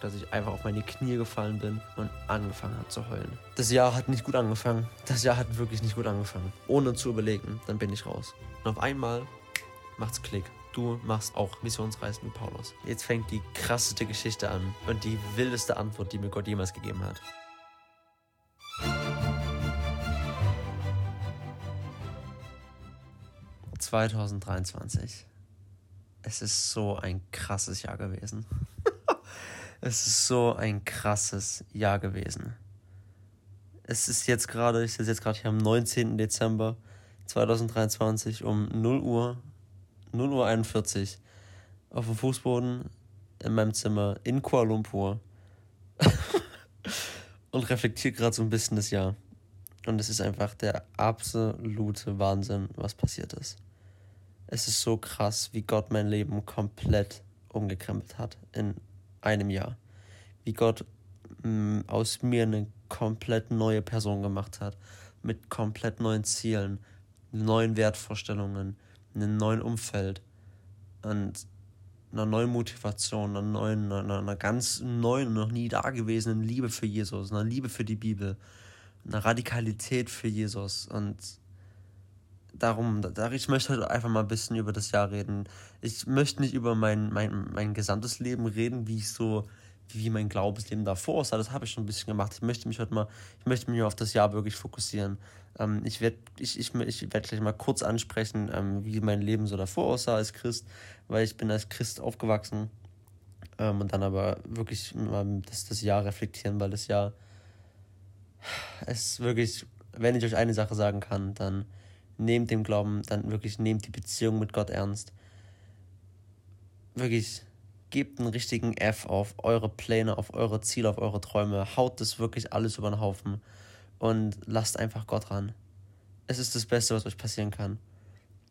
dass ich einfach auf meine Knie gefallen bin und angefangen habe zu heulen. Das Jahr hat nicht gut angefangen. Das Jahr hat wirklich nicht gut angefangen. Ohne zu überlegen, dann bin ich raus. Und auf einmal macht's Klick. Du machst auch Missionsreisen mit Paulus. Jetzt fängt die krasseste Geschichte an und die wildeste Antwort, die mir Gott jemals gegeben hat. 2023. Es ist so ein krasses Jahr gewesen. Es ist so ein krasses Jahr gewesen. Es ist jetzt gerade, ich sitze jetzt gerade hier am 19. Dezember 2023 um 0 Uhr, 0 Uhr 41 auf dem Fußboden in meinem Zimmer in Kuala Lumpur und reflektiere gerade so ein bisschen das Jahr. Und es ist einfach der absolute Wahnsinn, was passiert ist es ist so krass, wie Gott mein Leben komplett umgekrempelt hat in einem Jahr. Wie Gott mh, mm, aus mir eine komplett neue Person gemacht hat, mit komplett neuen Zielen, neuen Wertvorstellungen, einem neuen Umfeld und einer neuen Motivation, einer neuen, einer, einer ganz neuen, noch nie dagewesenen Liebe für Jesus, einer Liebe für die Bibel, einer Radikalität für Jesus und darum, ich möchte heute einfach mal ein bisschen über das Jahr reden. Ich möchte nicht über mein, mein, mein gesamtes Leben reden, wie ich so, wie mein Glaubensleben davor aussah. Das habe ich schon ein bisschen gemacht. Ich möchte mich heute mal, ich möchte mich auf das Jahr wirklich fokussieren. Ähm, ich werde ich, ich, ich werd gleich mal kurz ansprechen, ähm, wie mein Leben so davor aussah als Christ, weil ich bin als Christ aufgewachsen. Ähm, und dann aber wirklich mal das, das Jahr reflektieren, weil das Jahr es ist wirklich, wenn ich euch eine Sache sagen kann, dann nehmt dem Glauben, dann wirklich nehmt die Beziehung mit Gott ernst. Wirklich, gebt einen richtigen F auf eure Pläne, auf eure Ziele, auf eure Träume. Haut das wirklich alles über den Haufen und lasst einfach Gott ran. Es ist das Beste, was euch passieren kann.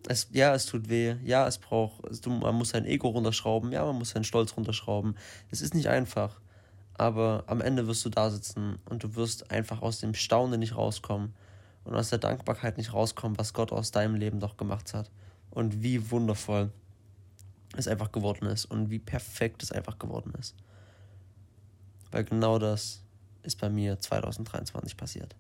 Es, ja, es tut weh. Ja, es braucht, man muss sein Ego runterschrauben. Ja, man muss seinen Stolz runterschrauben. Es ist nicht einfach. Aber am Ende wirst du da sitzen und du wirst einfach aus dem Staunen nicht rauskommen und aus der Dankbarkeit nicht rauskommen, was Gott aus deinem Leben doch gemacht hat. Und wie wundervoll es einfach geworden ist und wie perfekt es einfach geworden ist. Weil genau das ist bei mir 2023 passiert.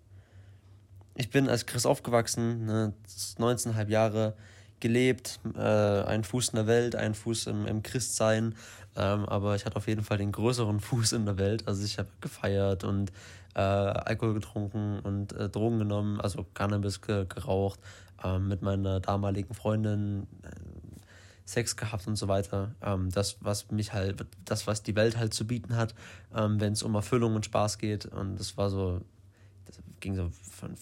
Ich bin als Chris aufgewachsen, ne, 19,5 Jahre gelebt, äh, ein Fuß in der Welt, ein Fuß im, im Christsein, ähm, aber ich hatte auf jeden Fall den größeren Fuß in der Welt. Also ich habe gefeiert und äh, Alkohol getrunken und äh, Drogen genommen, also Cannabis ge geraucht, äh, mit meiner damaligen Freundin äh, Sex gehabt und so weiter. Ähm, das, was mich halt, das, was die Welt halt zu bieten hat, ähm, wenn es um Erfüllung und Spaß geht. Und das war so, das ging so von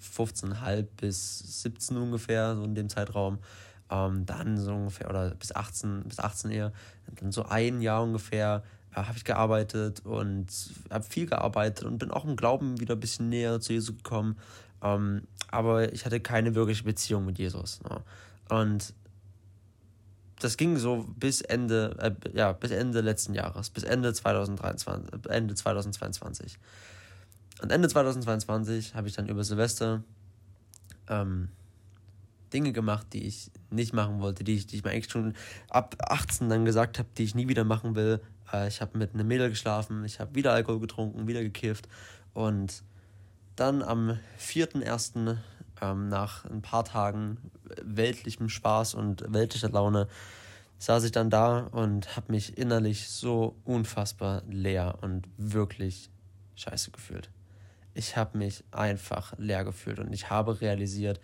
15,5 bis 17 ungefähr, so in dem Zeitraum. Ähm, dann so ungefähr, oder bis 18, bis 18 eher, dann so ein Jahr ungefähr äh, habe ich gearbeitet und habe viel gearbeitet und bin auch im Glauben wieder ein bisschen näher zu Jesus gekommen. Ähm, aber ich hatte keine wirkliche Beziehung mit Jesus. Ne? Und das ging so bis Ende, äh, ja, bis Ende letzten Jahres, bis Ende 2023, Ende 2022. Und Ende 2022 habe ich dann über Silvester ähm, Dinge gemacht, die ich nicht machen wollte, die ich, die ich mir eigentlich schon ab 18 dann gesagt habe, die ich nie wieder machen will. Äh, ich habe mit einem Mädel geschlafen, ich habe wieder Alkohol getrunken, wieder gekifft. Und dann am 4.1. Ähm, nach ein paar Tagen weltlichem Spaß und weltlicher Laune saß ich dann da und habe mich innerlich so unfassbar leer und wirklich scheiße gefühlt. Ich habe mich einfach leer gefühlt und ich habe realisiert,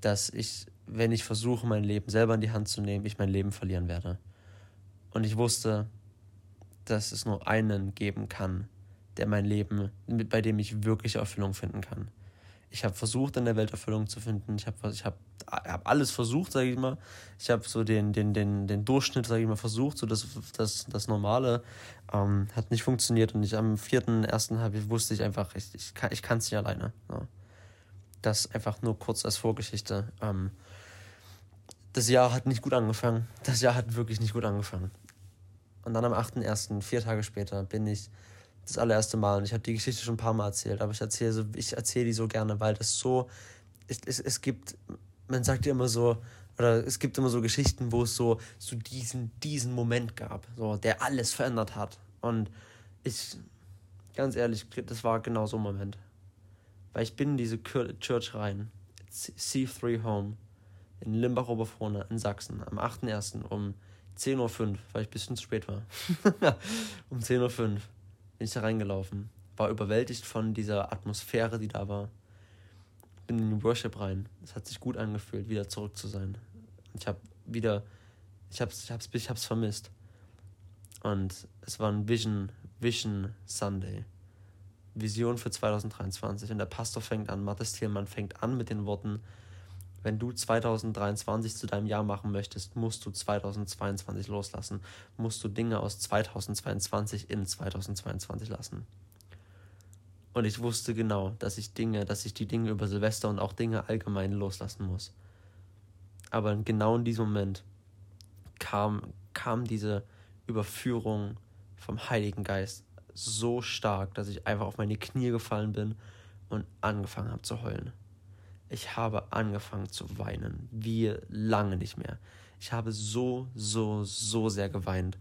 dass ich, wenn ich versuche, mein Leben selber in die Hand zu nehmen, ich mein Leben verlieren werde. Und ich wusste, dass es nur einen geben kann, der mein Leben, bei dem ich wirklich Erfüllung finden kann. Ich habe versucht, in der Welt Erfüllung zu finden. Ich habe ich hab, hab alles versucht, sage ich mal. Ich habe so den, den, den, den Durchschnitt, sage ich mal, versucht, so das, das, das Normale. Ähm, hat nicht funktioniert. Und ich am 4.1. wusste ich einfach, ich, ich kann es nicht alleine. Ja. Das einfach nur kurz als Vorgeschichte. Ähm, das Jahr hat nicht gut angefangen. Das Jahr hat wirklich nicht gut angefangen. Und dann am 8.1., vier Tage später, bin ich das allererste Mal, und ich habe die Geschichte schon ein paar Mal erzählt, aber ich erzähle so, ich die so gerne, weil das so, es, es, es gibt, man sagt ja immer so, oder es gibt immer so Geschichten, wo es so, so diesen, diesen Moment gab, so, der alles verändert hat. Und ich, ganz ehrlich, das war genau so ein Moment. Weil ich bin in diese Church rein, C3 Home, in Limbach-Oberfrohna in Sachsen, am 8.1. um 10.05 Uhr, weil ich ein bisschen zu spät war. um 10.05 Uhr bin ich da reingelaufen. War überwältigt von dieser Atmosphäre, die da war. Bin in den Worship rein. Es hat sich gut angefühlt, wieder zurück zu sein. Ich habe wieder, ich hab's, ich hab's, ich hab's vermisst. Und es war ein Vision, Vision Sunday. Vision für 2023. Und der Pastor fängt an, Matthias Thielmann fängt an mit den Worten, wenn du 2023 zu deinem Jahr machen möchtest, musst du 2022 loslassen. Musst du Dinge aus 2022 in 2022 lassen. Und ich wusste genau, dass ich Dinge, dass ich die Dinge über Silvester und auch Dinge allgemein loslassen muss. Aber genau in diesem Moment kam, kam diese Überführung vom Heiligen Geist so stark, dass ich einfach auf meine Knie gefallen bin und angefangen habe zu heulen. Ich habe angefangen zu weinen, wie lange nicht mehr. Ich habe so, so, so sehr geweint,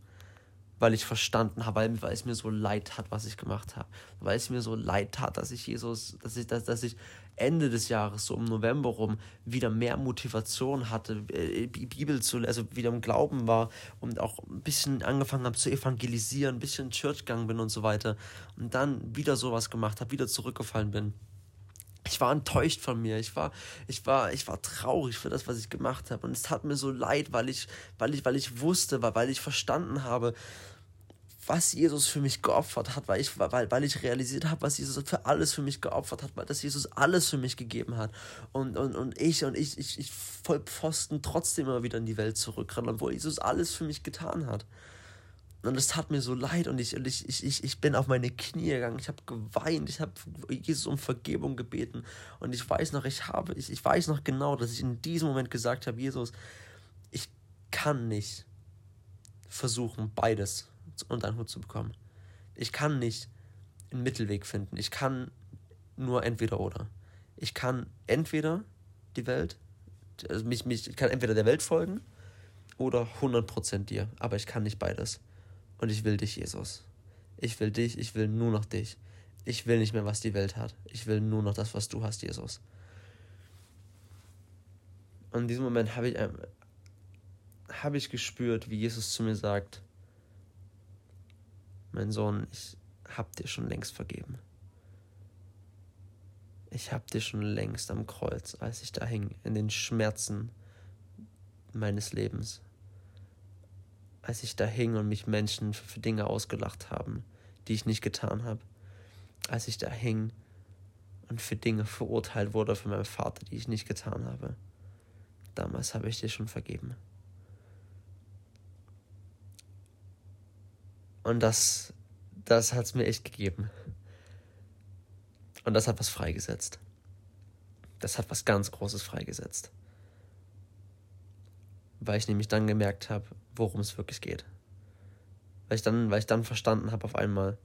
weil ich verstanden habe, weil, es mir so leid hat, was ich gemacht habe. Weil es mir so leid tat, dass ich Jesus, dass ich, dass, dass ich Ende des Jahres, so im November rum, wieder mehr Motivation hatte, äh, Bibel zu, also wieder im Glauben war und auch ein bisschen angefangen habe zu evangelisieren, ein bisschen Church gegangen bin und so weiter. Und dann wieder sowas gemacht habe, wieder zurückgefallen bin ich war enttäuscht von mir. Ich war, ich war, ich war traurig für das, was ich gemacht habe. Und es tat mir so leid, weil ich, weil ich, weil ich wusste, weil ich verstanden habe, was Jesus für mich geopfert hat, weil ich, weil, weil ich realisiert habe, was Jesus für alles für mich geopfert hat, weil dass Jesus alles für mich gegeben hat. Und, und, und ich und ich, ich, ich voll Pfosten trotzdem immer wieder in die Welt zurückrennen, obwohl Jesus alles für mich getan hat. Und es tat mir so leid und ich, ich, ich, ich bin auf meine Knie gegangen. Ich habe geweint. Ich habe Jesus um Vergebung gebeten. Und ich weiß noch, ich habe, ich, ich weiß noch genau, dass ich in diesem Moment gesagt habe, Jesus, ich kann nicht versuchen, beides unter einen Hut zu bekommen. Ich kann nicht einen Mittelweg finden. Ich kann nur entweder oder. Ich kann entweder die Welt, also mich, mich, ich kann entweder der Welt folgen oder 100% dir, aber ich kann nicht beides. Und ich will dich, Jesus. Ich will dich, ich will nur noch dich. Ich will nicht mehr, was die Welt hat. Ich will nur noch das, was du hast, Jesus. Und in diesem Moment habe ich, ähm, habe ich gespürt, wie Jesus zu mir sagt, mein Sohn, ich habe dir schon längst vergeben. Ich habe dir schon längst am Kreuz, als ich da hing, in den Schmerzen meines Lebens, als ich da hing und mich Menschen für Dinge ausgelacht haben, die ich nicht getan habe, als ich da hing und für Dinge verurteilt wurde von meinem Vater, die ich nicht getan habe. Damals habe ich dir schon vergeben. Und das, das hat es mir echt gegeben. Und das hat was freigesetzt. Das hat was ganz Großes freigesetzt weil ich nämlich dann gemerkt habe, worum es wirklich geht. Weil ich dann, weil ich dann verstanden habe auf einmal,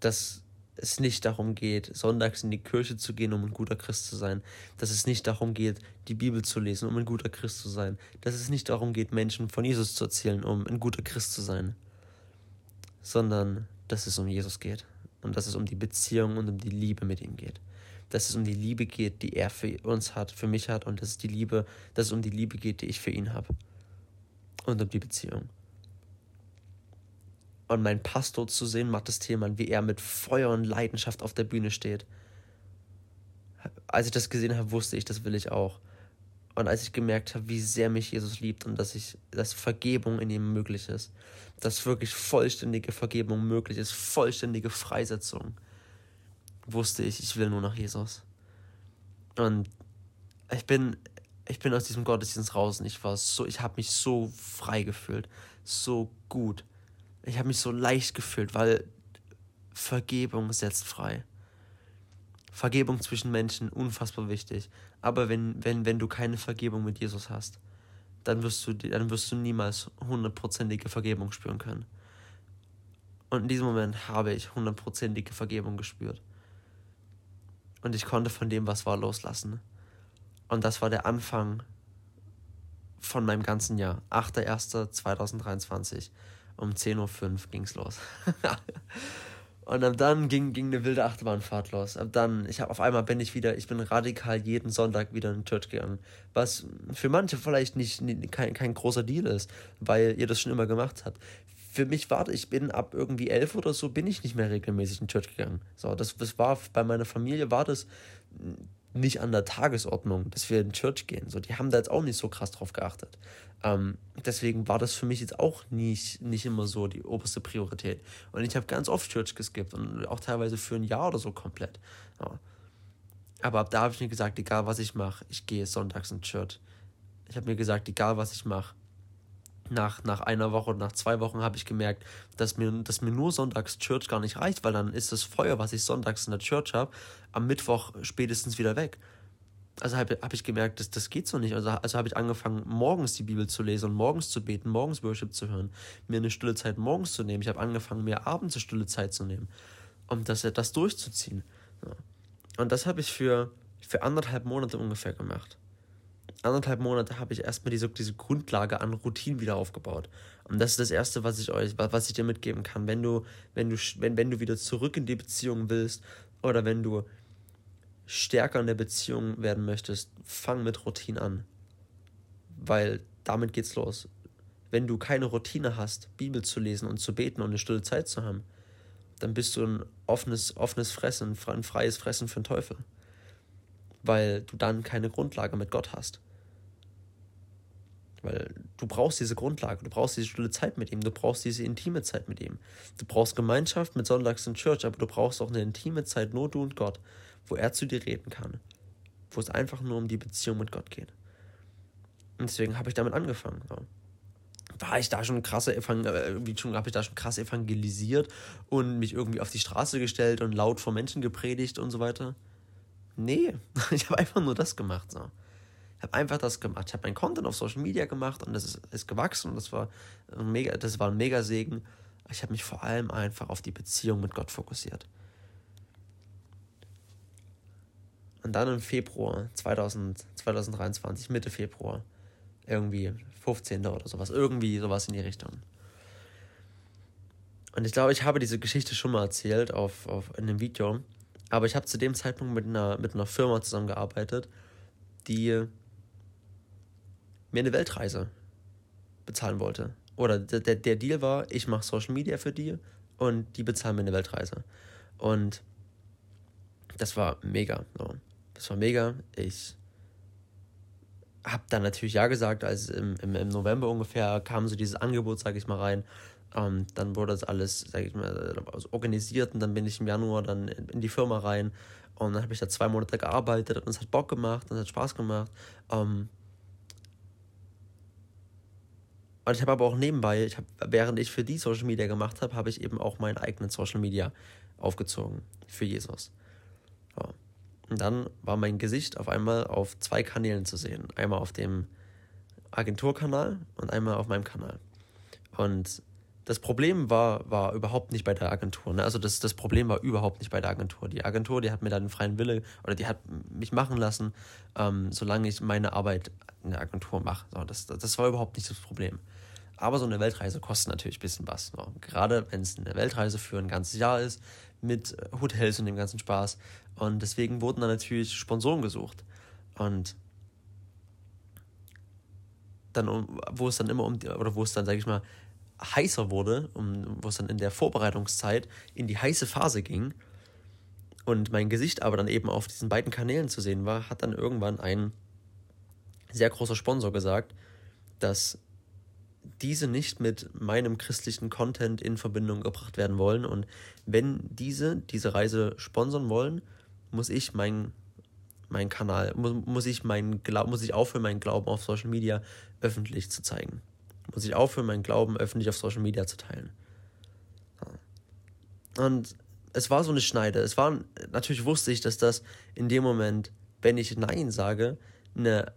dass es nicht darum geht, sonntags in die Kirche zu gehen, um ein guter Christ zu sein. Dass es nicht darum geht, die Bibel zu lesen, um ein guter Christ zu sein. Dass es nicht darum geht, Menschen von Jesus zu erzählen, um ein guter Christ zu sein. Sondern, dass es um Jesus geht. Und dass es um die Beziehung und um die Liebe mit ihm geht dass es um die Liebe geht, die er für uns hat, für mich hat und dass es die Liebe, dass es um die Liebe geht, die ich für ihn habe. Und um die Beziehung. Und mein Pastor zu sehen, Matthias Thielmann, wie er mit Feuer und Leidenschaft auf der Bühne steht. Als ich das gesehen habe, wusste ich, das will ich auch. Und als ich gemerkt habe, wie sehr mich Jesus liebt und dass ich, dass Vergebung in ihm möglich ist, dass wirklich vollständige Vergebung möglich ist, vollständige Freisetzung, wusste ich, ich will nur nach Jesus. Und ich bin, ich bin aus diesem Gottesdienst raus und ich war so, ich habe mich so frei gefühlt, so gut. Ich habe mich so leicht gefühlt, weil Vergebung setzt frei. Vergebung zwischen Menschen, unfassbar wichtig. Aber wenn, wenn, wenn du keine Vergebung mit Jesus hast, dann wirst du, dann wirst du niemals hundertprozentige Vergebung spüren können. Und in diesem Moment habe ich hundertprozentige Vergebung gespürt und ich konnte von dem, was war, loslassen. Und das war der Anfang von meinem ganzen Jahr, 8.1.2023. Um 10.05 Uhr ging es los. Und ab dann ging, ging eine wilde Achterbahnfahrt los. Ab dann, ich habe auf einmal bin ich wieder, ich bin radikal jeden Sonntag wieder in die Church gegangen. Was für manche vielleicht nicht, nicht kein, kein großer Deal ist, weil ihr das schon immer gemacht habt. Für mich war, ich bin ab irgendwie elf oder so, bin ich nicht mehr regelmäßig in die Church gegangen. So, das, das war, bei meiner Familie war das nicht an der Tagesordnung, dass wir in Church gehen. So, die haben da jetzt auch nicht so krass drauf geachtet. Ähm, deswegen war das für mich jetzt auch nicht, nicht immer so die oberste Priorität. Und ich habe ganz oft Church geskippt und auch teilweise für ein Jahr oder so komplett. Ja. Aber ab da habe ich mir gesagt, egal was ich mache, ich gehe sonntags in Church. Ich habe mir gesagt, egal was ich mache, nach, nach einer Woche oder nach zwei Wochen habe ich gemerkt, dass mir, dass mir nur sonntags Church gar nicht reicht, weil dann ist das Feuer, was ich sonntags in der Church habe, am Mittwoch spätestens wieder weg also habe hab ich gemerkt, dass das geht so nicht. Also, also habe ich angefangen, morgens die Bibel zu lesen und morgens zu beten, morgens Worship zu hören, mir eine stille Zeit morgens zu nehmen. Ich habe angefangen, mir abends eine stille Zeit zu nehmen, um das, das durchzuziehen. Ja. Und das habe ich für, für anderthalb Monate ungefähr gemacht. Anderthalb Monate habe ich erstmal diese, diese Grundlage an Routinen wieder aufgebaut. Und das ist das Erste, was ich euch, was ich dir mitgeben kann. Wenn du, wenn du, wenn, wenn du wieder zurück in die Beziehung willst oder wenn du stärker in der Beziehung werden möchtest, fang mit Routine an. Weil damit geht's los. Wenn du keine Routine hast, Bibel zu lesen und zu beten und eine stille Zeit zu haben, dann bist du ein offenes, offenes Fressen, ein freies Fressen für den Teufel. Weil du dann keine Grundlage mit Gott hast. Weil du brauchst diese Grundlage, du brauchst diese stille Zeit mit ihm, du brauchst diese intime Zeit mit ihm. Du brauchst Gemeinschaft mit Sonntags in Church, aber du brauchst auch eine intime Zeit, nur du und Gott wo er zu dir reden kann, wo es einfach nur um die Beziehung mit Gott geht. Und deswegen habe ich damit angefangen. So. War ich da schon krasse äh, schon habe ich da schon krass evangelisiert und mich irgendwie auf die Straße gestellt und laut vor Menschen gepredigt und so weiter? Nee, ich habe einfach nur das gemacht. So. Habe einfach das gemacht. Ich habe mein Content auf Social Media gemacht und das ist, ist gewachsen und das war ein mega, das war ein mega Segen. Ich habe mich vor allem einfach auf die Beziehung mit Gott fokussiert. Und dann im Februar 2000, 2023, Mitte Februar, irgendwie 15. oder sowas, irgendwie sowas in die Richtung. Und ich glaube, ich habe diese Geschichte schon mal erzählt auf, auf, in einem Video. Aber ich habe zu dem Zeitpunkt mit einer, mit einer Firma zusammengearbeitet, die mir eine Weltreise bezahlen wollte. Oder der, der Deal war, ich mache Social Media für die und die bezahlen mir eine Weltreise. Und das war mega. So. Das war mega. Ich habe dann natürlich ja gesagt, als im, im, im November ungefähr kam so dieses Angebot, sage ich mal, rein. Ähm, dann wurde das alles, sage ich mal, organisiert und dann bin ich im Januar dann in, in die Firma rein und dann habe ich da zwei Monate gearbeitet und es hat Bock gemacht und es hat Spaß gemacht. Ähm, und ich habe aber auch nebenbei, ich hab, während ich für die Social Media gemacht habe, habe ich eben auch meinen eigenen Social Media aufgezogen für Jesus. Ja. Und dann war mein Gesicht auf einmal auf zwei Kanälen zu sehen. Einmal auf dem Agenturkanal und einmal auf meinem Kanal. Und das Problem war, war überhaupt nicht bei der Agentur. Ne? Also das, das Problem war überhaupt nicht bei der Agentur. Die Agentur, die hat mir dann den freien Wille oder die hat mich machen lassen, ähm, solange ich meine Arbeit in der Agentur mache. So, das, das war überhaupt nicht das Problem. Aber so eine Weltreise kostet natürlich ein bisschen was. So. Gerade wenn es eine Weltreise für ein ganzes Jahr ist, mit Hotels und dem ganzen Spaß. Und deswegen wurden dann natürlich Sponsoren gesucht. Und dann, wo es dann immer um, oder wo es dann, sage ich mal, heißer wurde, um, wo es dann in der Vorbereitungszeit in die heiße Phase ging und mein Gesicht aber dann eben auf diesen beiden Kanälen zu sehen war, hat dann irgendwann ein sehr großer Sponsor gesagt, dass diese nicht mit meinem christlichen Content in Verbindung gebracht werden wollen. Und wenn diese diese Reise sponsern wollen, muss ich mein, mein Kanal, muss, muss, ich mein Glaub, muss ich aufhören, meinen Glauben auf Social Media öffentlich zu zeigen. Muss ich aufhören, meinen Glauben öffentlich auf Social Media zu teilen. Und es war so eine Schneide. Es war, natürlich wusste ich, dass das in dem Moment, wenn ich Nein sage, eine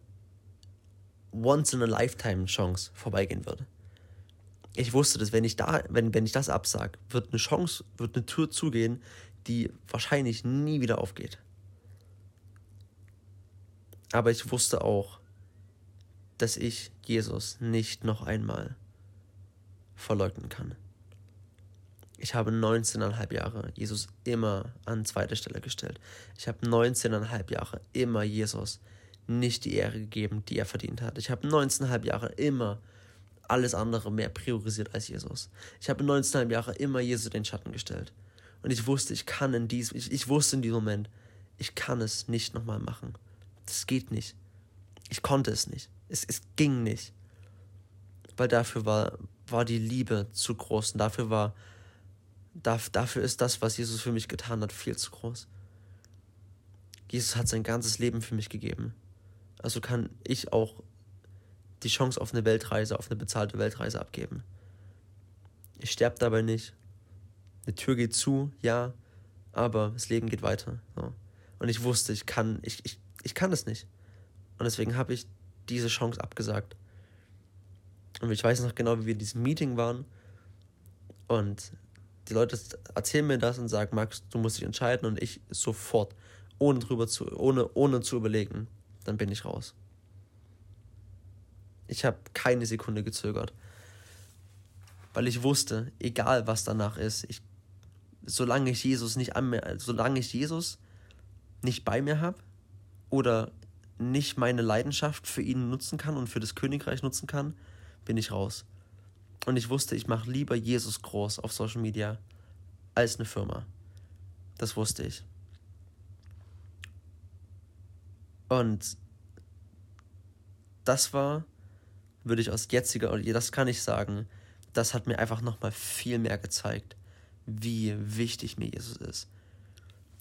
Once-in-a-Lifetime-Chance vorbeigehen würde. Ich wusste, dass wenn ich da, wenn, wenn ich das absage, wird eine Chance, wird eine Tür zugehen, die wahrscheinlich nie wieder aufgeht. Aber ich wusste auch, dass ich Jesus nicht noch einmal verleugnen kann. Ich habe 19,5 Jahre Jesus immer an zweite Stelle gestellt. Ich habe 19,5 Jahre immer Jesus nicht die Ehre gegeben, die er verdient hat. Ich habe 19,5 Jahre immer alles andere mehr priorisiert als Jesus. Ich habe 19,5 Jahre immer Jesus den Schatten gestellt. Und ich wusste, ich kann in diesem, ich, ich wusste in diesem Moment, ich kann es nicht nochmal machen. Das geht nicht. Ich konnte es nicht. Es, es ging nicht. Weil dafür war, war die Liebe zu groß und dafür war, dafür ist das, was Jesus für mich getan hat, viel zu groß. Jesus hat sein ganzes Leben für mich gegeben. Also kann ich auch die Chance auf eine Weltreise, auf eine bezahlte Weltreise abgeben. Ich sterbe dabei nicht. Eine Tür geht zu, ja, aber das Leben geht weiter. So. Und ich wusste, ich kann, ich, ich, ich kann es nicht. Und deswegen habe ich diese Chance abgesagt. Und ich weiß noch genau, wie wir in diesem Meeting waren. Und die Leute erzählen mir das und sagen, Max, du musst dich entscheiden. Und ich sofort, ohne drüber zu, ohne, ohne zu überlegen, dann bin ich raus. Ich habe keine Sekunde gezögert. Weil ich wusste, egal was danach ist, ich, solange ich Jesus nicht an mir, solange ich Jesus nicht bei mir habe oder nicht meine Leidenschaft für ihn nutzen kann und für das Königreich nutzen kann, bin ich raus. Und ich wusste, ich mache lieber Jesus groß auf Social Media als eine Firma. Das wusste ich. Und das war, würde ich aus jetziger, das kann ich sagen, das hat mir einfach nochmal viel mehr gezeigt, wie wichtig mir Jesus ist.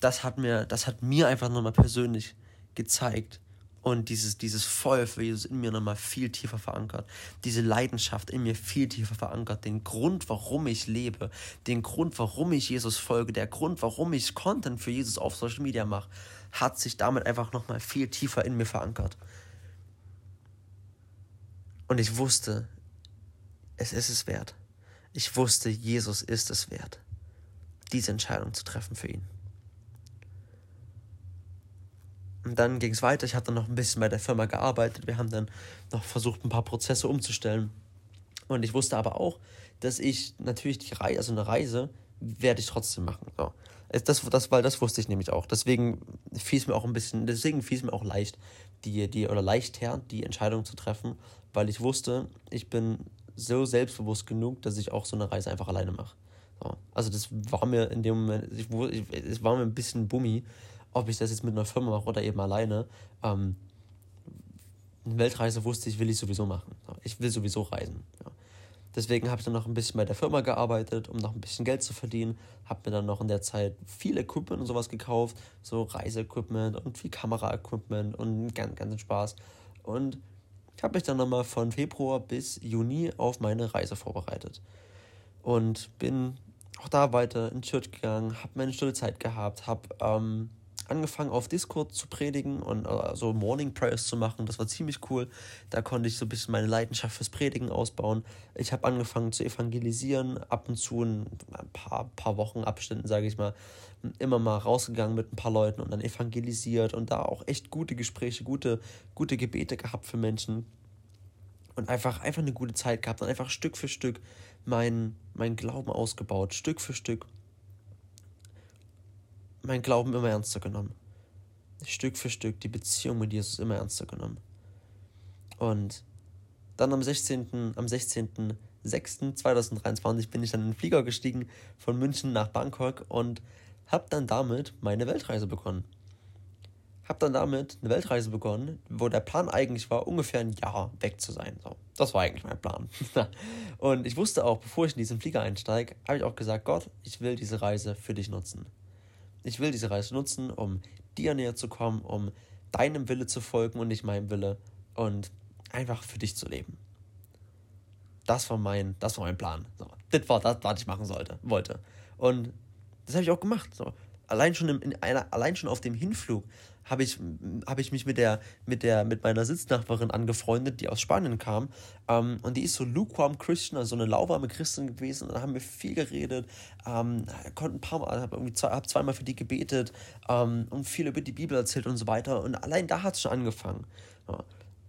Das hat mir, das hat mir einfach nochmal persönlich gezeigt, und dieses, dieses Feuer für Jesus in mir nochmal viel tiefer verankert. Diese Leidenschaft in mir viel tiefer verankert. Den Grund, warum ich lebe. Den Grund, warum ich Jesus folge. Der Grund, warum ich Content für Jesus auf Social Media mache, hat sich damit einfach nochmal viel tiefer in mir verankert. Und ich wusste, es ist es wert. Ich wusste, Jesus ist es wert, diese Entscheidung zu treffen für ihn. Und dann ging es weiter. Ich habe dann noch ein bisschen bei der Firma gearbeitet. Wir haben dann noch versucht, ein paar Prozesse umzustellen. Und ich wusste aber auch, dass ich natürlich die Reise, also eine Reise, werde ich trotzdem machen. So. Das, das, weil das wusste ich nämlich auch. Deswegen fiel mir auch ein bisschen, deswegen fiel mir auch leicht, die, die, oder leichter, die Entscheidung zu treffen, weil ich wusste, ich bin so selbstbewusst genug, dass ich auch so eine Reise einfach alleine mache. So. Also das war mir in dem Moment, ich, ich, es war mir ein bisschen Bummi, ob ich das jetzt mit einer Firma mache oder eben alleine. Ähm, eine Weltreise wusste ich, will ich sowieso machen. Ich will sowieso reisen. Ja. Deswegen habe ich dann noch ein bisschen bei der Firma gearbeitet, um noch ein bisschen Geld zu verdienen. Habe mir dann noch in der Zeit viel Equipment und sowas gekauft, so Reiseequipment und viel Kameraequipment und ganz, ganz Spaß. Und ich habe mich dann nochmal von Februar bis Juni auf meine Reise vorbereitet. Und bin auch da weiter in Church gegangen, habe meine Zeit gehabt, habe ähm, angefangen auf Discord zu predigen und äh, so Morning Prayers zu machen. Das war ziemlich cool. Da konnte ich so ein bisschen meine Leidenschaft fürs Predigen ausbauen. Ich habe angefangen zu evangelisieren, ab und zu in ein paar, paar Wochen Abständen, sage ich mal, immer mal rausgegangen mit ein paar Leuten und dann evangelisiert und da auch echt gute Gespräche, gute, gute Gebete gehabt für Menschen. Und einfach, einfach eine gute Zeit gehabt und einfach Stück für Stück meinen mein Glauben ausgebaut, Stück für Stück mein Glauben immer ernster genommen. Stück für Stück die Beziehung mit Jesus immer ernster genommen. Und dann am 16. am 16.06.2023 bin ich dann in den Flieger gestiegen von München nach Bangkok und habe dann damit meine Weltreise begonnen. Habe dann damit eine Weltreise begonnen, wo der Plan eigentlich war, ungefähr ein Jahr weg zu sein. So, das war eigentlich mein Plan. und ich wusste auch, bevor ich in diesen Flieger einsteige, habe ich auch gesagt, Gott, ich will diese Reise für dich nutzen. Ich will diese Reise nutzen, um dir näher zu kommen, um deinem Wille zu folgen und nicht meinem Wille und einfach für dich zu leben. Das war mein, das war mein Plan. So, das war das, was ich machen sollte, wollte. Und das habe ich auch gemacht. So. Allein schon in, in einer, allein schon auf dem Hinflug habe ich, hab ich mich mit der, mit der, mit meiner Sitznachbarin angefreundet, die aus Spanien kam. Ähm, und die ist so lukewarm Christian, also eine lauwarme Christin gewesen. Und da haben wir viel geredet, ähm, konnten ein paar Mal, habe zwei, hab zweimal für die gebetet ähm, und viel über die Bibel erzählt und so weiter. Und allein da hat es schon angefangen. Ja.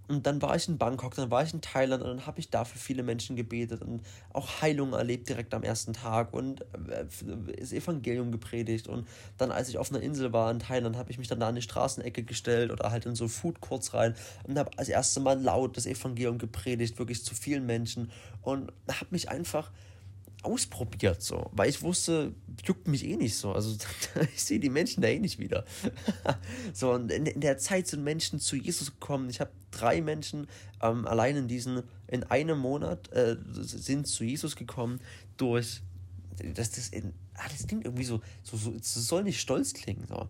Und dann war ich in Bangkok, dann war ich in Thailand und dann habe ich da für viele Menschen gebetet und auch Heilung erlebt direkt am ersten Tag und äh, das Evangelium gepredigt. Und dann, als ich auf einer Insel war in Thailand, habe ich mich dann da an die Straßenecke gestellt oder halt in so Food Courts rein und habe als erstes Mal laut das Evangelium gepredigt, wirklich zu vielen Menschen und habe mich einfach ausprobiert, so, weil ich wusste, juckt mich eh nicht so. Also ich sehe die Menschen da eh nicht wieder. so, und in, in, der Zeit sind Menschen zu Jesus gekommen. Ich habe drei Menschen ähm, allein in diesen, in einem Monat äh, sind zu Jesus gekommen durch das, das, in, ah, das klingt irgendwie so, so, so, es soll nicht stolz klingen, so.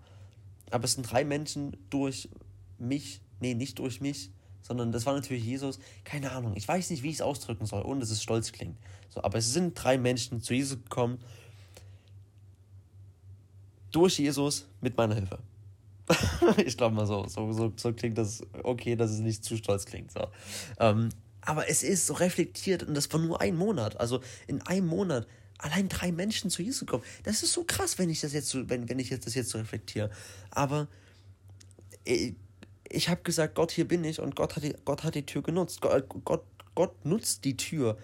Aber es sind drei Menschen durch mich, nee, nicht durch mich, sondern das war natürlich Jesus. Keine Ahnung, ich weiß nicht, wie ich es ausdrücken soll, ohne dass es stolz klingt. So, aber es sind drei Menschen zu Jesus gekommen, durch Jesus mit meiner Hilfe. ich glaube mal so, so, so, so, klingt das okay, dass es nicht zu stolz klingt. So. Ähm, aber es ist so reflektiert und das war nur ein Monat. Also in einem Monat allein drei Menschen zu Jesus gekommen. Das ist so krass, wenn ich das jetzt so, wenn, wenn ich jetzt das jetzt so reflektiere. Aber äh, ich habe gesagt, Gott, hier bin ich und Gott hat die, Gott hat die Tür genutzt. Gott, Gott, Gott nutzt die Tür,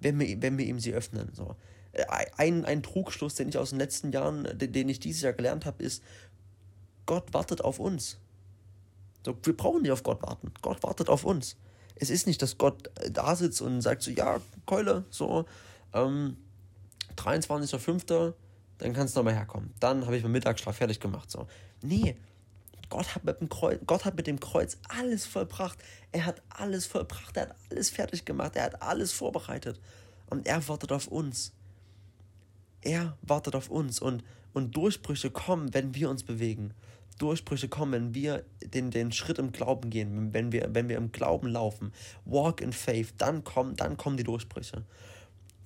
wenn wir, wenn wir ihm sie öffnen. So. Äh, ein, ein Trugschluss, den ich aus den letzten Jahren, den ich dieses Jahr gelernt habe, ist, Gott wartet auf uns. So, wir brauchen nicht auf Gott warten. Gott wartet auf uns. Es ist nicht, dass Gott äh, da sitzt und sagt so, ja, Keule, so, ähm, 23.05., dann kannst du nochmal herkommen. Dann habe ich meinen Mittagsschlaf fertig gemacht. So. Nee, Gott hat, mit dem Kreuz, Gott hat mit dem Kreuz alles vollbracht. Er hat alles vollbracht. Er hat alles fertig gemacht. Er hat alles vorbereitet. Und er wartet auf uns. Er wartet auf uns. Und, und Durchbrüche kommen, wenn wir uns bewegen. Durchbrüche kommen, wenn wir den, den Schritt im Glauben gehen, wenn wir, wenn wir im Glauben laufen. Walk in Faith. Dann kommen, dann kommen die Durchbrüche.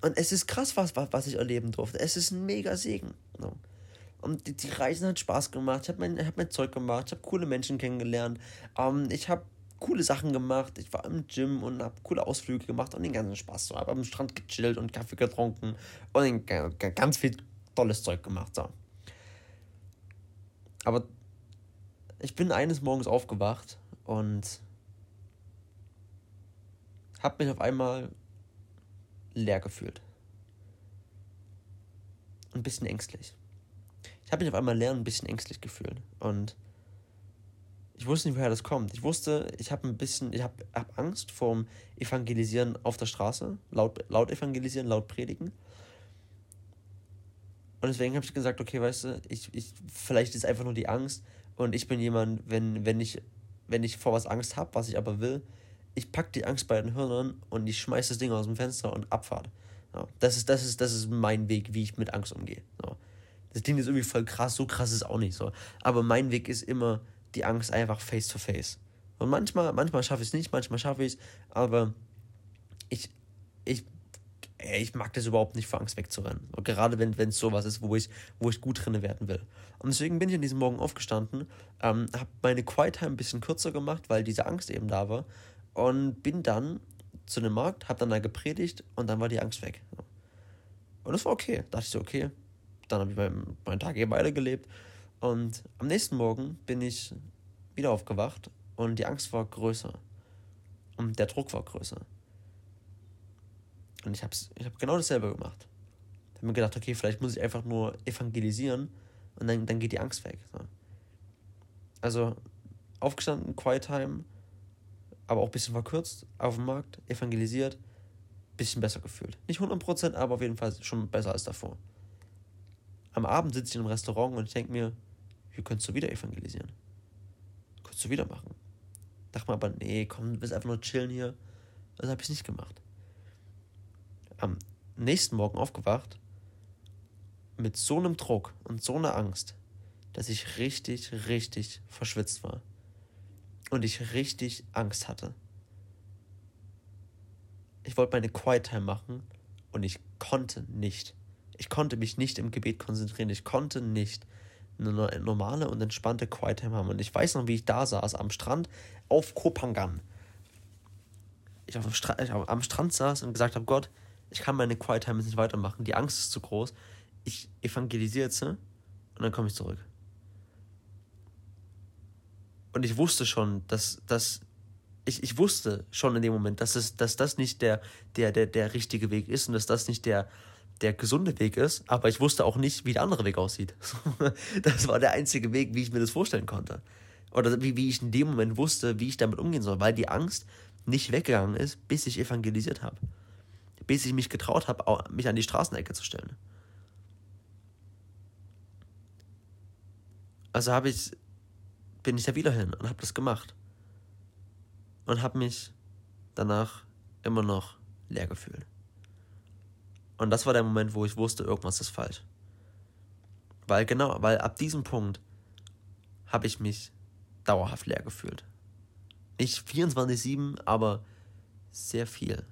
Und es ist krass, was, was ich erleben durfte. Es ist ein mega Segen. Und die, die Reisen hat Spaß gemacht. Ich habe mein, hab mein Zeug gemacht. Ich habe coole Menschen kennengelernt. Ähm, ich habe coole Sachen gemacht. Ich war im Gym und habe coole Ausflüge gemacht und den ganzen Spaß. So, habe am Strand gechillt und Kaffee getrunken und ganz viel tolles Zeug gemacht. So. Aber ich bin eines Morgens aufgewacht und habe mich auf einmal leer gefühlt. Ein bisschen ängstlich ich habe mich auf einmal und ein bisschen ängstlich gefühlt. Und ich wusste nicht, woher das kommt. Ich wusste, ich habe ein bisschen, ich habe hab Angst vorm Evangelisieren auf der Straße, laut, laut evangelisieren, laut predigen. Und deswegen habe ich gesagt, okay, weißt du, ich, ich, vielleicht ist einfach nur die Angst und ich bin jemand, wenn, wenn, ich, wenn ich vor was Angst habe, was ich aber will, ich packe die Angst bei den Hörnern und ich schmeiße das Ding aus dem Fenster und Abfahrt. Ja, das, ist, das, ist, das ist mein Weg, wie ich mit Angst umgehe. Ja. Das klingt jetzt irgendwie voll krass, so krass ist es auch nicht so. Aber mein Weg ist immer die Angst einfach face to face. Und manchmal, manchmal schaffe ich es nicht, manchmal schaffe ich es, aber ich, ich, ich mag das überhaupt nicht, vor Angst wegzurennen. Und gerade wenn es sowas ist, wo ich, wo ich gut drin werden will. Und deswegen bin ich an diesem Morgen aufgestanden, ähm, habe meine Quiet Time ein bisschen kürzer gemacht, weil diese Angst eben da war. Und bin dann zu einem Markt, habe dann da gepredigt und dann war die Angst weg. Und das war okay. Da dachte ich so, okay, dann habe ich meinen, meinen Tag eben weitergelebt. Und am nächsten Morgen bin ich wieder aufgewacht und die Angst war größer. Und der Druck war größer. Und ich habe ich hab genau dasselbe gemacht. Ich habe mir gedacht, okay, vielleicht muss ich einfach nur evangelisieren und dann, dann geht die Angst weg. So. Also aufgestanden, Quiet Time, aber auch ein bisschen verkürzt, auf dem Markt, evangelisiert, bisschen besser gefühlt. Nicht 100%, aber auf jeden Fall schon besser als davor. Am Abend sitze ich in einem Restaurant und denke mir, hier könntest du wieder evangelisieren. Könntest du wieder machen. Dachte mir aber, nee, komm, du willst einfach nur chillen hier. Also habe ich nicht gemacht. Am nächsten Morgen aufgewacht mit so einem Druck und so einer Angst, dass ich richtig, richtig verschwitzt war. Und ich richtig Angst hatte. Ich wollte meine Quiet Time machen und ich konnte nicht. Ich konnte mich nicht im Gebet konzentrieren. Ich konnte nicht eine normale und entspannte Quiet Time haben. Und ich weiß noch, wie ich da saß am Strand auf Kopangan. Ich, auf Stra ich am Strand saß und gesagt habe, Gott, ich kann meine Quiet Time nicht weitermachen. Die Angst ist zu groß. Ich evangelisiere jetzt und dann komme ich zurück. Und ich wusste schon, dass, dass ich, ich wusste schon in dem Moment, dass, es, dass das nicht der, der, der, der richtige Weg ist und dass das nicht der, der gesunde Weg ist, aber ich wusste auch nicht, wie der andere Weg aussieht. das war der einzige Weg, wie ich mir das vorstellen konnte. Oder wie, wie ich in dem Moment wusste, wie ich damit umgehen soll, weil die Angst nicht weggegangen ist, bis ich evangelisiert habe. Bis ich mich getraut habe, mich an die Straßenecke zu stellen. Also habe ich, bin ich da wieder hin und habe das gemacht. Und habe mich danach immer noch leer gefühlt. Und das war der Moment, wo ich wusste, irgendwas ist falsch. Weil genau, weil ab diesem Punkt habe ich mich dauerhaft leer gefühlt. Nicht 24-7, aber sehr viel.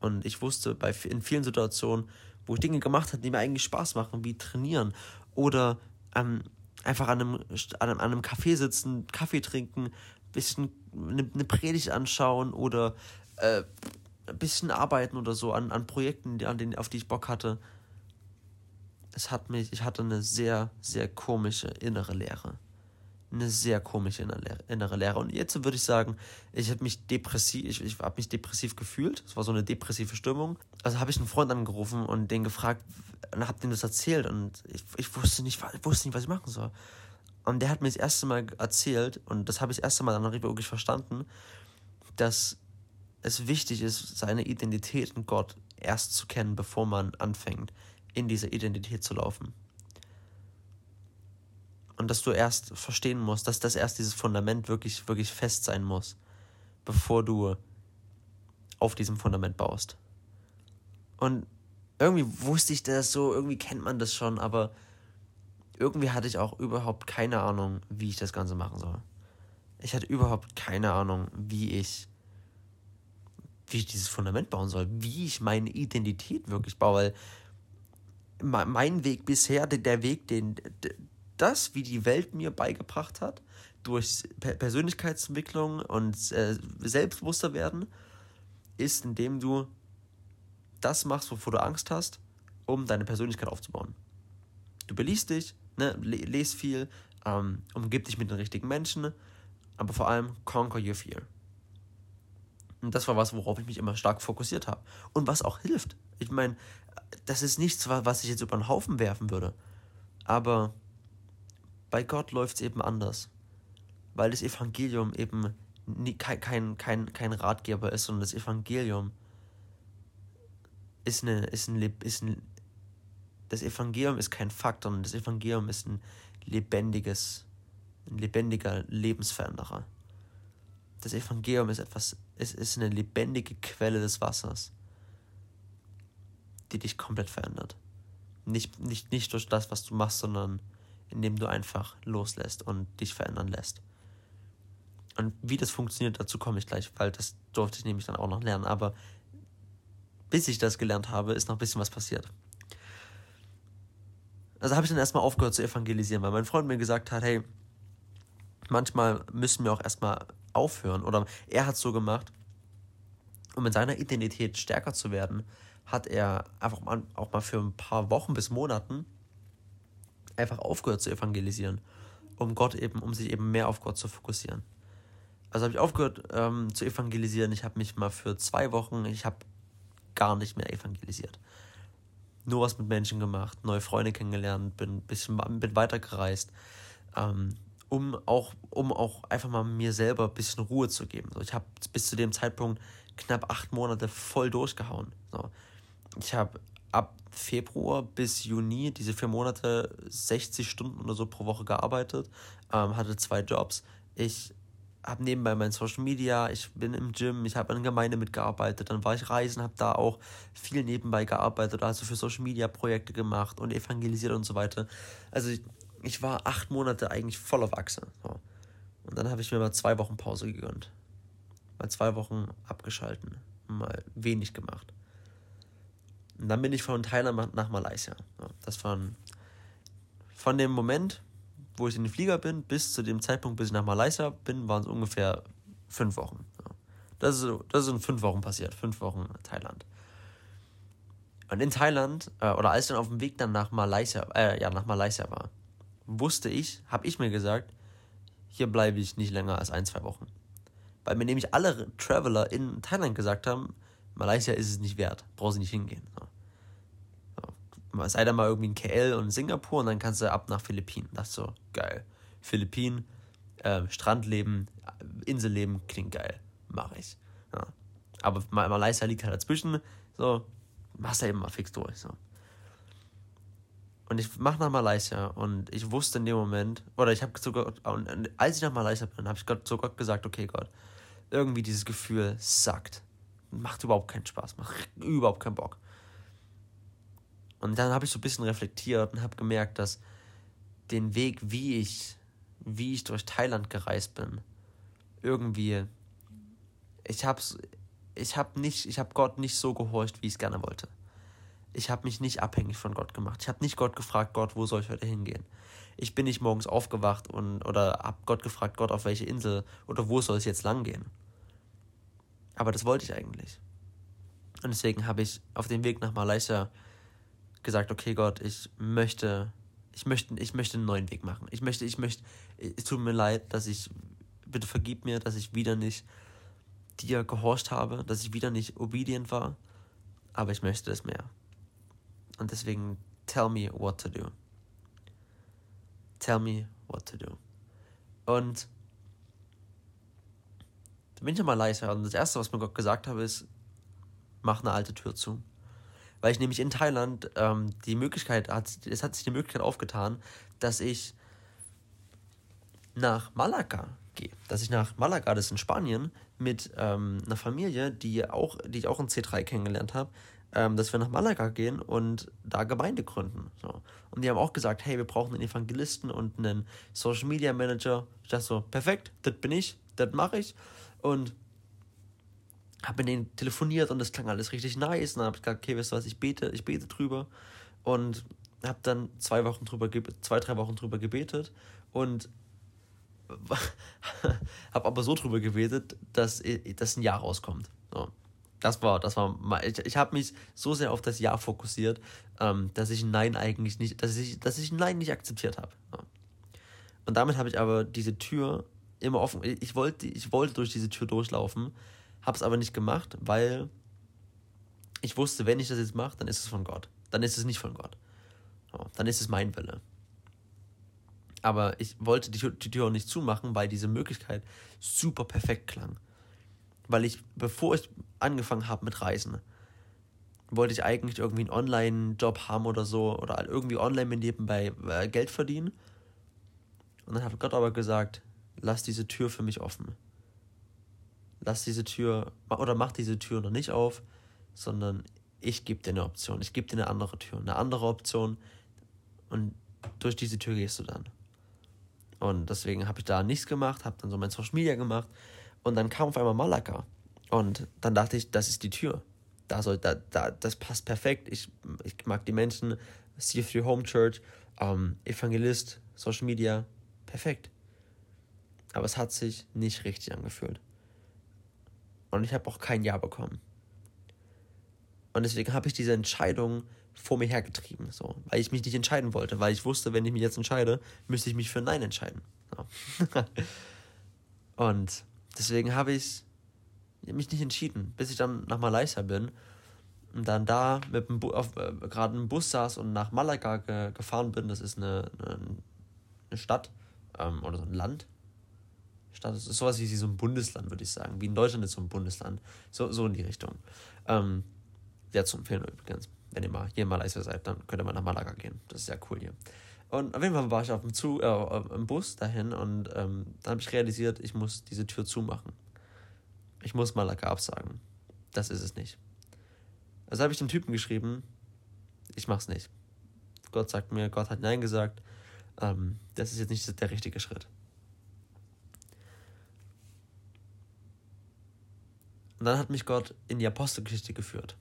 Und ich wusste bei, in vielen Situationen, wo ich Dinge gemacht habe, die mir eigentlich Spaß machen, wie trainieren oder ähm, einfach an einem, an einem, an einem Café sitzen, Kaffee trinken, bisschen eine, eine Predigt anschauen oder äh, ein bisschen arbeiten oder so an, an Projekten, an denen, auf die ich Bock hatte. Es hat mich, ich hatte eine sehr, sehr komische innere Lehre. Eine sehr komische innere Lehre. Und jetzt würde ich sagen, ich habe mich depressiv, ich, ich habe mich depressiv gefühlt. Es war so eine depressive Stimmung. Also habe ich einen Freund angerufen und den gefragt und habe dem das erzählt und ich, ich wusste nicht, ich wusste nicht, was ich machen soll. Und der hat mir das erste Mal erzählt, und das habe ich das erste Mal dann wirklich verstanden, dass es wichtig ist, seine Identität in Gott erst zu kennen, bevor man anfängt, in dieser Identität zu laufen. Und dass du erst verstehen musst, dass das erst dieses Fundament wirklich, wirklich fest sein muss, bevor du auf diesem Fundament baust. Und irgendwie wusste ich das so, irgendwie kennt man das schon, aber irgendwie hatte ich auch überhaupt keine Ahnung, wie ich das Ganze machen soll. Ich hatte überhaupt keine Ahnung, wie ich wie ich dieses Fundament bauen soll, wie ich meine Identität wirklich baue, weil mein Weg bisher, der Weg, den das, wie die Welt mir beigebracht hat, durch Persönlichkeitsentwicklung und äh, Selbstbewusster werden, ist, indem du das machst, wovor du Angst hast, um deine Persönlichkeit aufzubauen. Du beliest dich, ne, les viel, ähm, umgib dich mit den richtigen Menschen, aber vor allem conquer your fear. Und das war was, worauf ich mich immer stark fokussiert habe. Und was auch hilft. Ich meine, das ist nichts, was ich jetzt über den Haufen werfen würde. Aber bei Gott läuft es eben anders. Weil das Evangelium eben nie, kein, kein, kein, Ratgeber ist, sondern das Evangelium ist, eine, ist, ein, ist ein. Das Evangelium ist kein Fakt, sondern das Evangelium ist ein lebendiges, ein lebendiger Lebensveränderer. Das Evangelium ist etwas, es ist eine lebendige Quelle des Wassers, die dich komplett verändert. Nicht, nicht, nicht durch das, was du machst, sondern indem du einfach loslässt und dich verändern lässt. Und wie das funktioniert, dazu komme ich gleich, weil das durfte ich nämlich dann auch noch lernen. Aber bis ich das gelernt habe, ist noch ein bisschen was passiert. Also habe ich dann erstmal aufgehört zu evangelisieren, weil mein Freund mir gesagt hat, hey, manchmal müssen wir auch erstmal aufhören. Oder er hat es so gemacht, um in seiner Identität stärker zu werden, hat er einfach mal, auch mal für ein paar Wochen bis Monaten einfach aufgehört zu evangelisieren, um Gott eben, um sich eben mehr auf Gott zu fokussieren. Also habe ich aufgehört ähm, zu evangelisieren. Ich habe mich mal für zwei Wochen, ich habe gar nicht mehr evangelisiert. Nur was mit Menschen gemacht, neue Freunde kennengelernt, bin ein bisschen bin weitergereist. Ähm, um auch, um auch einfach mal mir selber ein bisschen Ruhe zu geben. So, ich habe bis zu dem Zeitpunkt knapp acht Monate voll durchgehauen. So, ich habe ab Februar bis Juni, diese vier Monate, 60 Stunden oder so pro Woche gearbeitet, ähm, hatte zwei Jobs. Ich habe nebenbei mein Social Media, ich bin im Gym, ich habe an der Gemeinde mitgearbeitet, dann war ich reisen, habe da auch viel nebenbei gearbeitet, also für Social Media Projekte gemacht und evangelisiert und so weiter. Also ich, ich war acht Monate eigentlich voll auf Achse. So. Und dann habe ich mir mal zwei Wochen Pause gegönnt. Mal zwei Wochen abgeschalten. Mal wenig gemacht. Und dann bin ich von Thailand nach Malaysia. So. Das waren von dem Moment, wo ich in den Flieger bin, bis zu dem Zeitpunkt, bis ich nach Malaysia bin, waren es ungefähr fünf Wochen. So. Das, ist, das ist in fünf Wochen passiert. Fünf Wochen Thailand. Und in Thailand, äh, oder als ich dann auf dem Weg dann nach Malaysia, äh, ja, nach Malaysia war, wusste ich, habe ich mir gesagt, hier bleibe ich nicht länger als ein, zwei Wochen. Weil mir nämlich alle Traveler in Thailand gesagt haben, Malaysia ist es nicht wert, brauchst du nicht hingehen. Sei da mal irgendwie in KL und Singapur und dann kannst du ab nach Philippinen. Das ist so geil. Philippinen, äh, Strandleben, Inselleben klingt geil. Mach ich. Ja. Aber Malaysia liegt halt dazwischen. So, machst du eben mal fix durch. So. Und ich mach nach Malaysia und ich wusste in dem Moment, oder ich habe sogar, als ich nach Malaysia bin, habe ich Gott, zu Gott gesagt, okay Gott, irgendwie dieses Gefühl sackt. Macht überhaupt keinen Spaß, macht überhaupt keinen Bock. Und dann habe ich so ein bisschen reflektiert und habe gemerkt, dass den Weg, wie ich, wie ich durch Thailand gereist bin, irgendwie, ich habe ich hab nicht, ich habe Gott nicht so gehorcht, wie ich es gerne wollte. Ich habe mich nicht abhängig von Gott gemacht. Ich habe nicht Gott gefragt, Gott, wo soll ich heute hingehen? Ich bin nicht morgens aufgewacht und oder habe Gott gefragt, Gott, auf welche Insel oder wo soll es jetzt lang gehen? Aber das wollte ich eigentlich. Und deswegen habe ich auf dem Weg nach Malaysia gesagt, okay Gott, ich möchte, ich möchte, ich möchte einen neuen Weg machen. Ich möchte, ich möchte, es tut mir leid, dass ich, bitte vergib mir, dass ich wieder nicht dir gehorcht habe, dass ich wieder nicht obedient war, aber ich möchte es mehr. Und deswegen, tell me what to do. Tell me what to do. Und da bin ich mal leiser. Und das Erste, was mir Gott gesagt habe, ist, mach eine alte Tür zu. Weil ich nämlich in Thailand ähm, die Möglichkeit, es hat sich die Möglichkeit aufgetan, dass ich nach Malaga gehe. Dass ich nach Malaga, das ist in Spanien, mit ähm, einer Familie, die, auch, die ich auch in C3 kennengelernt habe, ähm, dass wir nach Malaga gehen und da Gemeinde gründen. So. Und die haben auch gesagt, hey, wir brauchen einen Evangelisten und einen Social Media Manager. Ich dachte so, perfekt, das bin ich, das mache ich. Und habe mit denen telefoniert und das klang alles richtig nice. Und dann habe ich gesagt, okay, weißt du was, ich bete, ich bete drüber. Und habe dann zwei Wochen drüber, zwei, drei Wochen drüber gebetet und habe aber so drüber gebetet, dass, dass ein Jahr rauskommt. So. Das war, das war, ich, ich habe mich so sehr auf das Ja fokussiert, ähm, dass ich Nein eigentlich nicht, dass ich, dass ich Nein nicht akzeptiert habe. Ja. Und damit habe ich aber diese Tür immer offen. Ich wollte, ich wollte durch diese Tür durchlaufen, habe es aber nicht gemacht, weil ich wusste, wenn ich das jetzt mache, dann ist es von Gott. Dann ist es nicht von Gott. Ja, dann ist es mein Wille. Aber ich wollte die die Tür auch nicht zumachen, weil diese Möglichkeit super perfekt klang. Weil ich, bevor ich angefangen habe mit Reisen, wollte ich eigentlich irgendwie einen Online-Job haben oder so oder irgendwie online mit nebenbei äh, Geld verdienen. Und dann hat Gott aber gesagt, lass diese Tür für mich offen. Lass diese Tür oder mach diese Tür noch nicht auf, sondern ich gebe dir eine Option. Ich gebe dir eine andere Tür, eine andere Option und durch diese Tür gehst du dann. Und deswegen habe ich da nichts gemacht, habe dann so mein Social Media gemacht und dann kam auf einmal Malaka. Und dann dachte ich, das ist die Tür. Da soll, da, da, das passt perfekt. Ich, ich mag die Menschen. C3 Home Church, ähm, Evangelist, Social Media, perfekt. Aber es hat sich nicht richtig angefühlt. Und ich habe auch kein Ja bekommen. Und deswegen habe ich diese Entscheidung vor mir hergetrieben, so, weil ich mich nicht entscheiden wollte, weil ich wusste, wenn ich mich jetzt entscheide, müsste ich mich für Nein entscheiden. So. und deswegen habe ich mich nicht entschieden, bis ich dann nach Malaysia bin und dann da mit dem Bu auf, äh, gerade im Bus saß und nach Malaga ge gefahren bin. Das ist eine, eine, eine Stadt ähm, oder so ein Land. Stadt ist sowas wie so ein Bundesland, würde ich sagen. Wie in Deutschland ist so ein Bundesland. So, so in die Richtung. Ähm, sehr zu empfehlen übrigens. Wenn ihr mal hier in Malaysia seid, dann könnt ihr mal nach Malaga gehen. Das ist sehr cool hier. Und auf jeden Fall war ich auf dem Zug, äh, im Bus dahin und ähm, dann habe ich realisiert, ich muss diese Tür zumachen. Ich muss Malaga absagen. Das ist es nicht. Also habe ich dem Typen geschrieben, ich mach's nicht. Gott sagt mir, Gott hat Nein gesagt. Ähm, das ist jetzt nicht der richtige Schritt. Und dann hat mich Gott in die Apostelgeschichte geführt.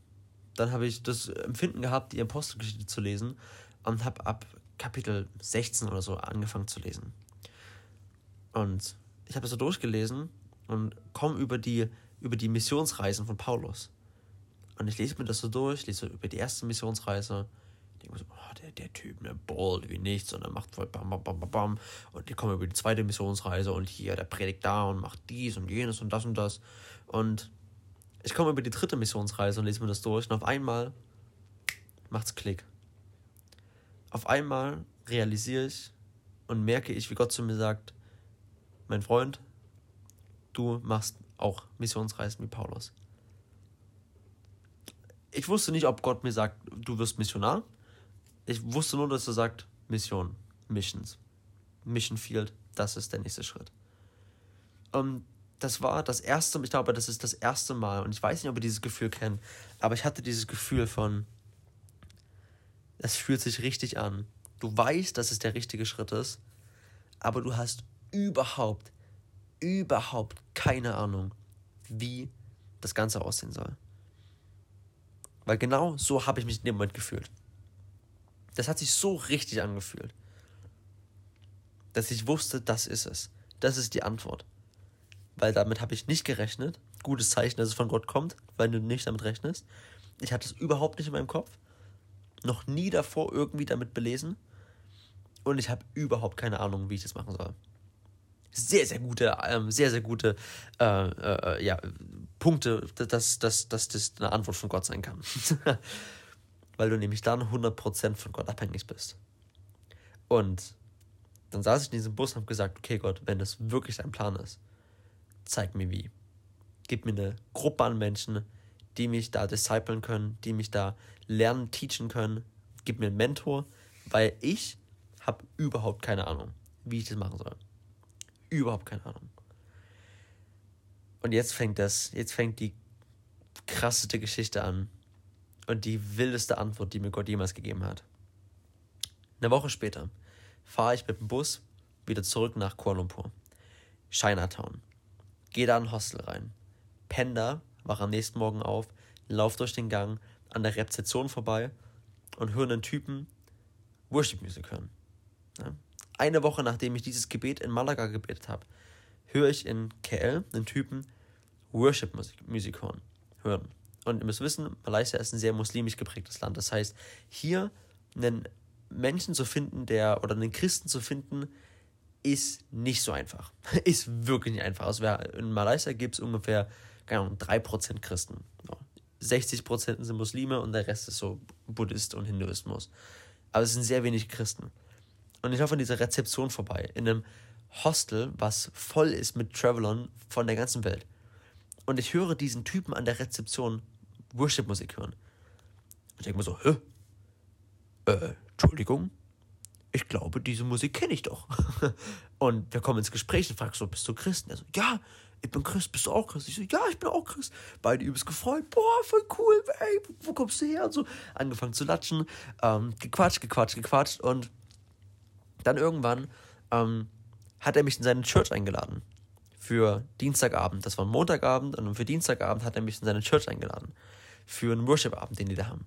Dann habe ich das Empfinden gehabt, die Apostelgeschichte zu lesen und habe ab Kapitel 16 oder so angefangen zu lesen. Und ich habe das so durchgelesen und komme über die, über die Missionsreisen von Paulus. Und ich lese mir das so durch, lese über die erste Missionsreise, Ich denke so, oh, der, der Typ, ne, bald wie nichts und er macht voll bam, bam, bam, bam, bam. Und die kommen über die zweite Missionsreise und hier, der predigt da und macht dies und jenes und das und das. Und ich komme über die dritte Missionsreise und lese mir das durch und auf einmal macht's Klick. Auf einmal realisiere ich und merke ich, wie Gott zu mir sagt, mein Freund, du machst auch Missionsreisen wie Paulus. Ich wusste nicht, ob Gott mir sagt, du wirst Missionar. Ich wusste nur, dass er sagt, Mission, Missions, Mission Field, das ist der nächste Schritt. Und das war das erste, ich glaube, das ist das erste Mal, und ich weiß nicht, ob ihr dieses Gefühl kennt, aber ich hatte dieses Gefühl von, es fühlt sich richtig an. Du weißt, dass es der richtige Schritt ist, aber du hast überhaupt, überhaupt keine Ahnung, wie das Ganze aussehen soll. Weil genau so habe ich mich in dem Moment gefühlt. Das hat sich so richtig angefühlt, dass ich wusste, das ist es. Das ist die Antwort. Weil damit habe ich nicht gerechnet. Gutes Zeichen, dass es von Gott kommt, weil du nicht damit rechnest. Ich hatte es überhaupt nicht in meinem Kopf. Noch nie davor irgendwie damit belesen. Und ich habe überhaupt keine Ahnung, wie ich das machen soll. Sehr, sehr gute, ähm, sehr, sehr gute äh, äh, ja, Punkte, dass, dass, dass das eine Antwort von Gott sein kann. Weil du nämlich dann 100% von Gott abhängig bist. Und dann saß ich in diesem Bus und habe gesagt, okay Gott, wenn das wirklich dein Plan ist, zeig mir wie. Gib mir eine Gruppe an Menschen, die mich da disciplen können, die mich da lernen, teachen können. Gib mir einen Mentor, weil ich habe überhaupt keine Ahnung, wie ich das machen soll. Überhaupt keine Ahnung. Und jetzt fängt das, jetzt fängt die krasseste Geschichte an und die wildeste Antwort, die mir Gott jemals gegeben hat. Eine Woche später fahre ich mit dem Bus wieder zurück nach Kuala Lumpur, Chinatown. Gehe da in ein Hostel rein. Penda wach am nächsten Morgen auf, lauf durch den Gang an der Rezeption vorbei und höre einen Typen Worship Music hören. Eine Woche nachdem ich dieses Gebet in Malaga gebetet habe, höre ich in KL einen Typen Worship Musik hören. Und ihr müsst wissen, Malaysia ist ein sehr muslimisch geprägtes Land. Das heißt, hier einen Menschen zu finden, der oder einen Christen zu finden, ist nicht so einfach. ist wirklich nicht einfach. Also in Malaysia gibt es ungefähr, keine Ahnung, 3% Christen. 60% sind Muslime und der Rest ist so Buddhist und Hinduismus. Aber es sind sehr wenig Christen. Und ich laufe an dieser Rezeption vorbei, in einem Hostel, was voll ist mit Travelern von der ganzen Welt. Und ich höre diesen Typen an der Rezeption Worship-Musik hören. Ich denke mir so, hä? Äh, Entschuldigung? Ich glaube, diese Musik kenne ich doch. und wir kommen ins Gespräch und fragen so, bist du Christ? Und er so, ja, ich bin Christ, bist du auch Christ? Ich so, ja, ich bin auch Christ. Beide übelst gefreut, boah, voll cool, ey, wo kommst du her? Und so, angefangen zu latschen, ähm, gequatscht, gequatscht, gequatscht und dann irgendwann ähm, hat er mich in seine Church eingeladen. Für Dienstagabend. Das war Montagabend und für Dienstagabend hat er mich in seine Church eingeladen. Für einen Worship-Abend, den die da haben.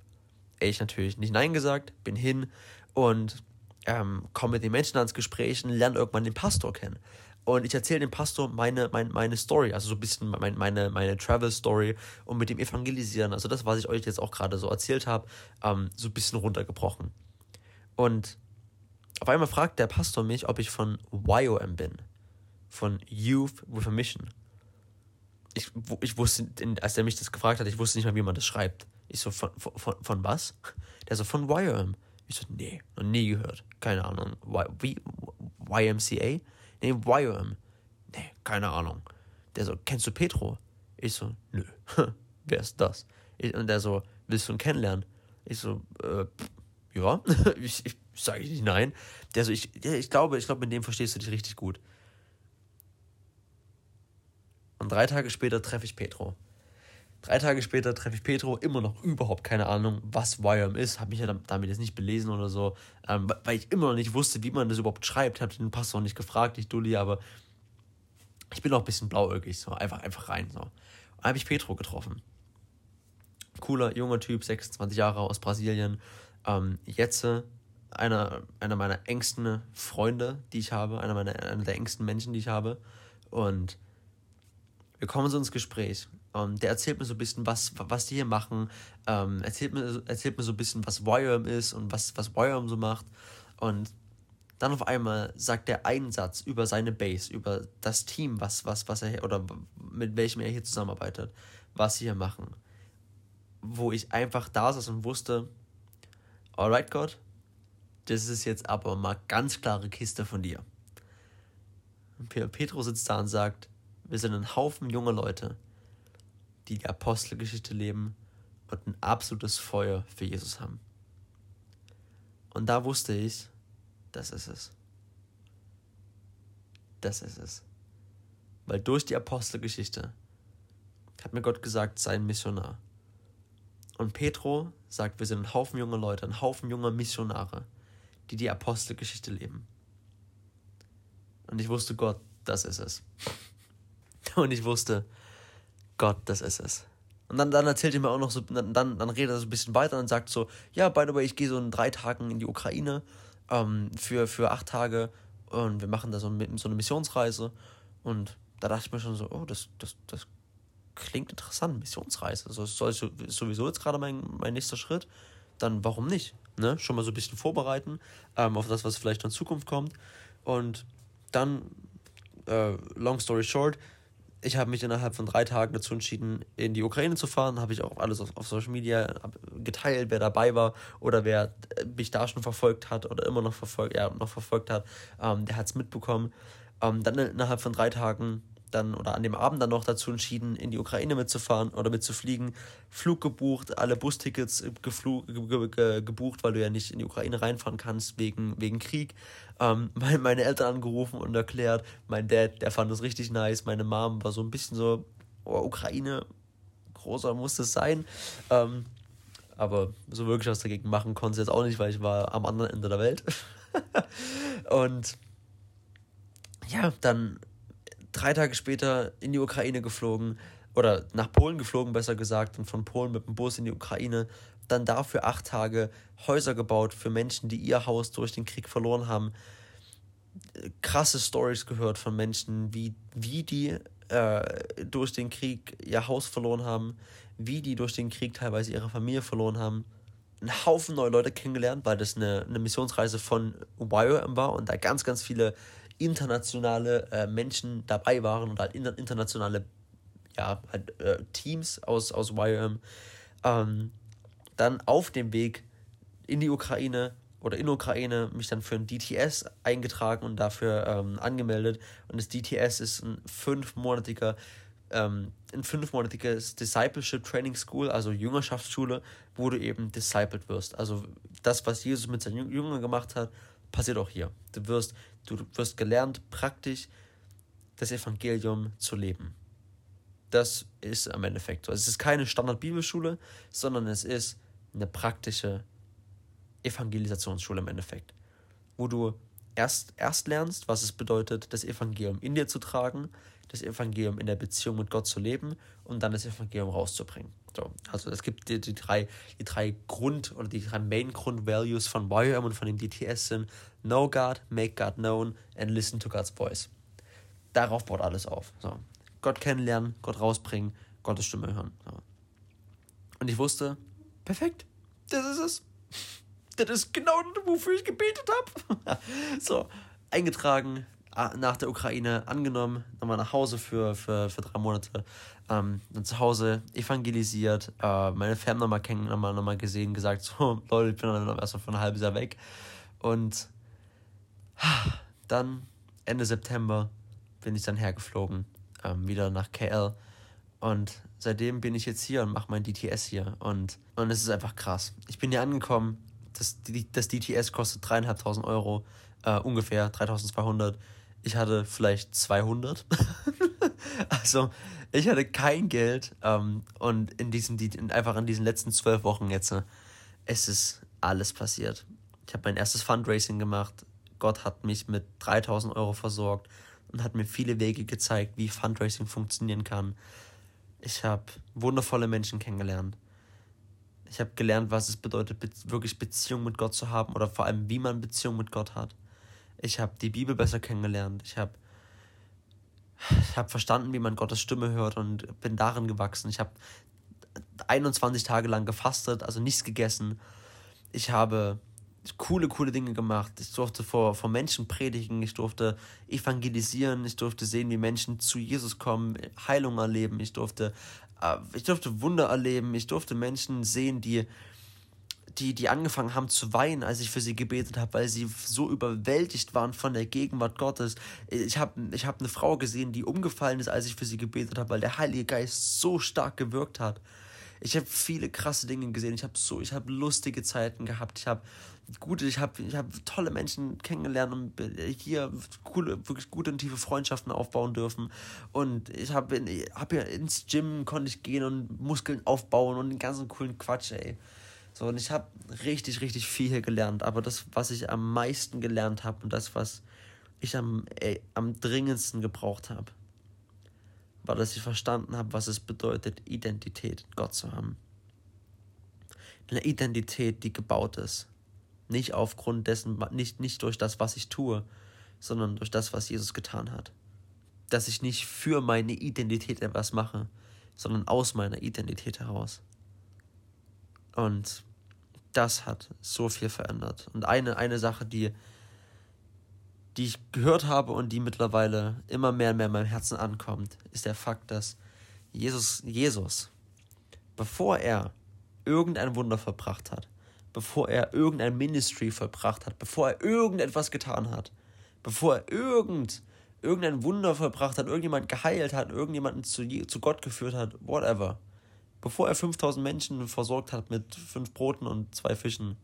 Ich natürlich nicht Nein gesagt, bin hin und ähm, komme mit den Menschen ans Gespräch und lerne irgendwann den Pastor kennen. Und ich erzähle dem Pastor meine, meine, meine Story, also so ein bisschen meine, meine, meine Travel-Story und mit dem Evangelisieren, also das, was ich euch jetzt auch gerade so erzählt habe, ähm, so ein bisschen runtergebrochen. Und auf einmal fragt der Pastor mich, ob ich von YOM bin. Von Youth with a Mission. Ich, ich wusste, als er mich das gefragt hat, ich wusste nicht mal, wie man das schreibt. Ich so, von, von, von was? Der so, von YOM. Ich so, nee, noch nie gehört. Keine Ahnung. Y, wie, YMCA? Nee, YOM. Nee, keine Ahnung. Der so, kennst du Petro? Ich so, nö. Wer ist das? Ich, und der so, willst du ihn kennenlernen? Ich so, äh, ja, ich, ich sage ich nicht nein. Der so, ich, ich glaube, ich glaube, mit dem verstehst du dich richtig gut. Und drei Tage später treffe ich Petro. Drei Tage später treffe ich Petro, immer noch überhaupt keine Ahnung, was YM ist. Habe mich ja damit jetzt nicht belesen oder so, ähm, weil ich immer noch nicht wusste, wie man das überhaupt schreibt. Habe den Pastor nicht gefragt, ich Dulli, aber ich bin auch ein bisschen blauäugig, so einfach, einfach rein. So. Und habe ich Petro getroffen. Cooler, junger Typ, 26 Jahre aus Brasilien. Ähm, jetzt einer, einer meiner engsten Freunde, die ich habe, einer, meiner, einer der engsten Menschen, die ich habe. Und Wir kommen so ins Gespräch. Um, der erzählt mir so ein bisschen, was, was die hier machen. Ähm, erzählt, mir, erzählt mir so ein bisschen, was Wirearm ist und was, was Wirearm so macht. Und dann auf einmal sagt er einen Satz über seine Base, über das Team, was, was, was er oder mit welchem er hier zusammenarbeitet, was sie hier machen. Wo ich einfach da saß und wusste, alright Gott, das ist jetzt aber mal ganz klare Kiste von dir. Und Petro sitzt da und sagt, wir sind ein Haufen junger Leute, die die Apostelgeschichte leben und ein absolutes Feuer für Jesus haben. Und da wusste ich, das ist es. Das ist es. Weil durch die Apostelgeschichte hat mir Gott gesagt, sei ein Missionar. Und Petro sagt, wir sind ein Haufen junger Leute, ein Haufen junger Missionare, die die Apostelgeschichte leben. Und ich wusste, Gott, das ist es. Und ich wusste, Gott, das ist es. Und dann, dann erzählt er mir auch noch so, dann, dann redet er so ein bisschen weiter und sagt so, ja, by the way, ich gehe so in drei Tagen in die Ukraine ähm, für, für acht Tage und wir machen da so, so eine Missionsreise. Und da dachte ich mir schon so, oh, das, das, das klingt interessant, Missionsreise. Also das ist sowieso jetzt gerade mein, mein nächster Schritt. Dann warum nicht? Ne? Schon mal so ein bisschen vorbereiten ähm, auf das, was vielleicht in Zukunft kommt. Und dann, äh, long story short, ich habe mich innerhalb von drei Tagen dazu entschieden, in die Ukraine zu fahren. Habe ich auch alles auf, auf, Social Media geteilt, wer dabei war oder wer mich da schon verfolgt hat oder immer noch verfolgt, ja, noch verfolgt hat, ähm, der hat es mitbekommen. Ähm, dann innerhalb von drei Tagen dann oder an dem Abend dann noch dazu entschieden, in die Ukraine mitzufahren oder mitzufliegen. Flug gebucht, alle Bustickets geflug, ge ge gebucht, weil du ja nicht in die Ukraine reinfahren kannst wegen, wegen Krieg. Ähm, meine Eltern angerufen und erklärt. Mein Dad, der fand es richtig nice. Meine Mom war so ein bisschen so, oh, Ukraine, großer muss es sein. Ähm, aber so wirklich was dagegen machen konnte sie jetzt auch nicht, weil ich war am anderen Ende der Welt. und ja, dann drei Tage später in die Ukraine geflogen oder nach Polen geflogen, besser gesagt, und von Polen mit dem Bus in die Ukraine. Dann dafür acht Tage Häuser gebaut für Menschen, die ihr Haus durch den Krieg verloren haben. Krasse Stories gehört von Menschen, wie, wie die äh, durch den Krieg ihr Haus verloren haben, wie die durch den Krieg teilweise ihre Familie verloren haben. Ein Haufen neue Leute kennengelernt, weil das eine, eine Missionsreise von YOM war und da ganz, ganz viele internationale äh, Menschen dabei waren und halt internationale ja, halt, äh, Teams aus, aus YM. Ähm, dann auf dem Weg in die Ukraine oder in Ukraine mich dann für ein DTS eingetragen und dafür ähm, angemeldet. Und das DTS ist ein fünfmonatiger ähm, ein fünfmonatiges Discipleship Training School, also Jüngerschaftsschule, wo du eben discipled wirst. Also das, was Jesus mit seinen Jüngern gemacht hat, passiert auch hier. Du wirst, du wirst gelernt, praktisch das Evangelium zu leben. Das ist am Endeffekt so. Es ist keine Standard-Bibelschule, sondern es ist eine praktische Evangelisationsschule im Endeffekt, wo du erst, erst lernst, was es bedeutet, das Evangelium in dir zu tragen, das Evangelium in der Beziehung mit Gott zu leben und dann das Evangelium rauszubringen. So, also es gibt die, die, drei, die drei Grund- oder die drei Main-Grund-Values von YM und von dem DTS sind Know God, Make God Known and Listen to God's Voice. Darauf baut alles auf. So. Gott kennenlernen, Gott rausbringen, Gottes Stimme hören. So. Und ich wusste, perfekt, das ist es. Das ist genau, wofür ich gebetet habe. so, eingetragen, nach der Ukraine angenommen, nochmal nach Hause für, für, für drei Monate, ähm, dann zu Hause evangelisiert, äh, meine Fam nochmal kennen, nochmal, nochmal gesehen, gesagt, so, Leute, ich bin dann erstmal für ein halbes Jahr weg. Und dann Ende September bin ich dann hergeflogen, ähm, wieder nach KL. Und seitdem bin ich jetzt hier und mache mein DTS hier. Und, und es ist einfach krass. Ich bin hier angekommen, das, das DTS kostet dreieinhalbtausend Euro, äh, ungefähr 3200 ich hatte vielleicht 200. also ich hatte kein Geld ähm, und in diesem, einfach in diesen letzten zwölf Wochen jetzt, äh, es ist alles passiert. Ich habe mein erstes Fundraising gemacht. Gott hat mich mit 3000 Euro versorgt und hat mir viele Wege gezeigt, wie Fundraising funktionieren kann. Ich habe wundervolle Menschen kennengelernt. Ich habe gelernt, was es bedeutet, wirklich Beziehung mit Gott zu haben oder vor allem, wie man Beziehung mit Gott hat. Ich habe die Bibel besser kennengelernt. Ich habe ich habe verstanden, wie man Gottes Stimme hört und bin darin gewachsen. Ich habe 21 Tage lang gefastet, also nichts gegessen. Ich habe coole, coole Dinge gemacht. Ich durfte vor, vor Menschen predigen, ich durfte evangelisieren, ich durfte sehen, wie Menschen zu Jesus kommen, Heilung erleben, ich durfte, äh, ich durfte Wunder erleben, ich durfte Menschen sehen, die, die, die angefangen haben zu weinen, als ich für sie gebetet habe, weil sie so überwältigt waren von der Gegenwart Gottes. Ich habe ich hab eine Frau gesehen, die umgefallen ist, als ich für sie gebetet habe, weil der Heilige Geist so stark gewirkt hat. Ich habe viele krasse Dinge gesehen. Ich habe so, ich habe lustige Zeiten gehabt. Ich habe gute, ich habe ich hab tolle Menschen kennengelernt und hier coole, wirklich gute und tiefe Freundschaften aufbauen dürfen. Und ich habe hab ja ins Gym konnte ich gehen und Muskeln aufbauen und den ganzen coolen Quatsch, ey. So, und ich habe richtig, richtig viel hier gelernt. Aber das, was ich am meisten gelernt habe und das, was ich am, ey, am dringendsten gebraucht habe, war, dass ich verstanden habe, was es bedeutet, Identität Gott zu haben. Eine Identität, die gebaut ist. Nicht aufgrund dessen, nicht, nicht durch das, was ich tue, sondern durch das, was Jesus getan hat. Dass ich nicht für meine Identität etwas mache, sondern aus meiner Identität heraus. Und das hat so viel verändert. Und eine, eine Sache, die, die ich gehört habe und die mittlerweile immer mehr und mehr in meinem Herzen ankommt, ist der Fakt, dass Jesus, Jesus, bevor er irgendein Wunder verbracht hat, bevor er irgendein Ministry vollbracht hat, bevor er irgendetwas getan hat, bevor er irgend, irgendein Wunder vollbracht hat, irgendjemand geheilt hat, irgendjemanden zu, zu Gott geführt hat, whatever bevor er 5000 Menschen versorgt hat mit fünf Broten und zwei Fischen,